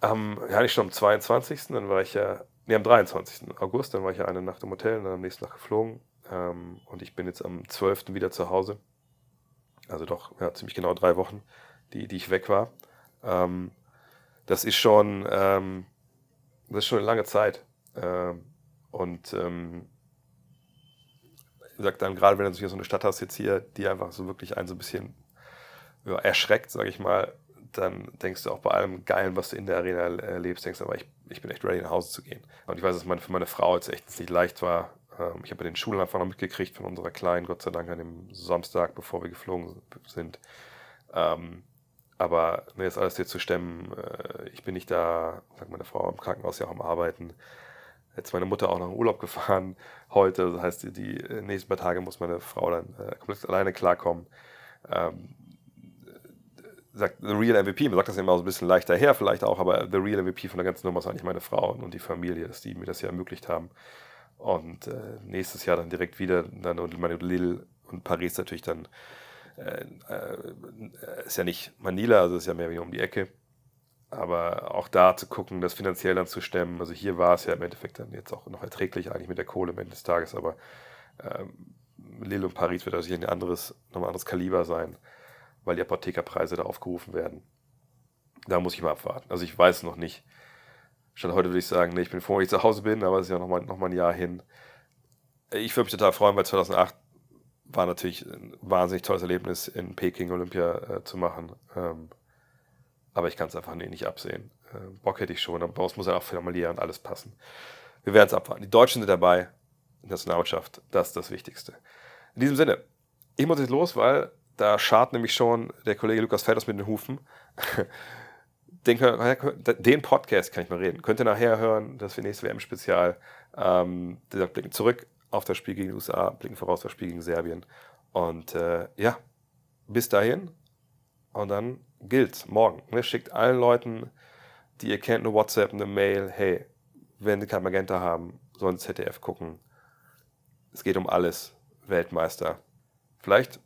Am, ja, nicht schon am 22. Dann war ich ja, nee, am 23. August, dann war ich ja eine Nacht im Hotel und dann am nächsten Tag geflogen. Ähm, und ich bin jetzt am 12. wieder zu Hause. Also doch, ja, ziemlich genau drei Wochen, die, die ich weg war. Ähm, das ist schon, ähm, das ist schon eine lange Zeit. Ähm, und ähm, sagt dann gerade, wenn du hier so eine Stadt hast jetzt hier, die einfach so wirklich einen so ein bisschen ja, erschreckt, sage ich mal, dann denkst du auch bei allem Geilen, was du in der Arena erlebst, denkst du aber, ich, ich bin echt ready, nach Hause zu gehen. Und ich weiß, dass meine, für meine Frau jetzt echt nicht leicht war, ähm, ich habe den Schulanfang noch mitgekriegt von unserer Kleinen, Gott sei Dank an dem Samstag, bevor wir geflogen sind. Ähm, aber ne, jetzt alles hier zu stemmen, äh, ich bin nicht da, sagt meine Frau im Krankenhaus ja auch am Arbeiten. Jetzt meine Mutter auch noch in Urlaub gefahren heute. Das heißt, die, nächsten paar Tage muss meine Frau dann äh, komplett alleine klarkommen. Ähm, sagt The Real MVP, man sagt das immer so ein bisschen leichter her, vielleicht auch, aber The Real MVP von der ganzen Nummer ist eigentlich meine Frau und die Familie, dass die mir das ja ermöglicht haben. Und äh, nächstes Jahr dann direkt wieder, dann und meine Lille und Paris natürlich dann, äh, äh, ist ja nicht Manila, also ist ja mehr wie um die Ecke. Aber auch da zu gucken, das finanziell dann zu stemmen. Also hier war es ja im Endeffekt dann jetzt auch noch erträglich eigentlich mit der Kohle am Ende des Tages, aber ähm, Lille und Paris wird also hier ein anderes, nochmal anderes Kaliber sein, weil die Apothekerpreise da aufgerufen werden. Da muss ich mal abwarten. Also ich weiß noch nicht, Statt heute würde ich sagen, nee, ich bin froh, wenn ich zu Hause bin, aber es ist ja nochmal noch mal ein Jahr hin. ich würde mich total freuen, weil 2008 war natürlich ein wahnsinnig tolles Erlebnis, in Peking Olympia äh, zu machen. Ähm, aber ich kann es einfach nicht absehen. Äh, Bock hätte ich schon, aber es muss ja auch formulieren und alles passen. Wir werden es abwarten. Die Deutschen sind dabei, die Nationalmannschaft, das ist das Wichtigste. In diesem Sinne, ich muss jetzt los, weil da schart nämlich schon der Kollege Lukas Felders mit den Hufen. Den, den, Podcast kann ich mal reden. Könnt ihr nachher hören, das für nächste WM-Spezial. Ähm, dieser blicken zurück auf das Spiel gegen die USA, blicken voraus auf das Spiel gegen Serbien. Und äh, ja, bis dahin. Und dann gilt morgen. Ne? Schickt allen Leuten, die ihr kennt, eine WhatsApp, eine Mail. Hey, wenn sie kein Magenta haben, sollen ZDF gucken. Es geht um alles. Weltmeister. Vielleicht,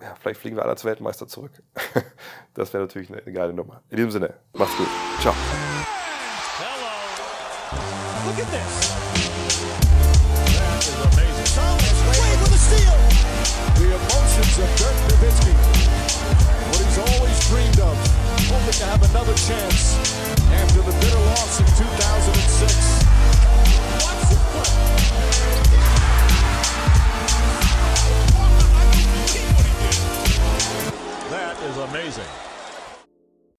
ja, vielleicht fliegen wir alle als Weltmeister zurück. das wäre natürlich eine geile Nummer. In diesem Sinne, macht's gut. Ciao. Hello. Look at this. Another chance after the bitter loss in 2006. Watch the play. That is amazing.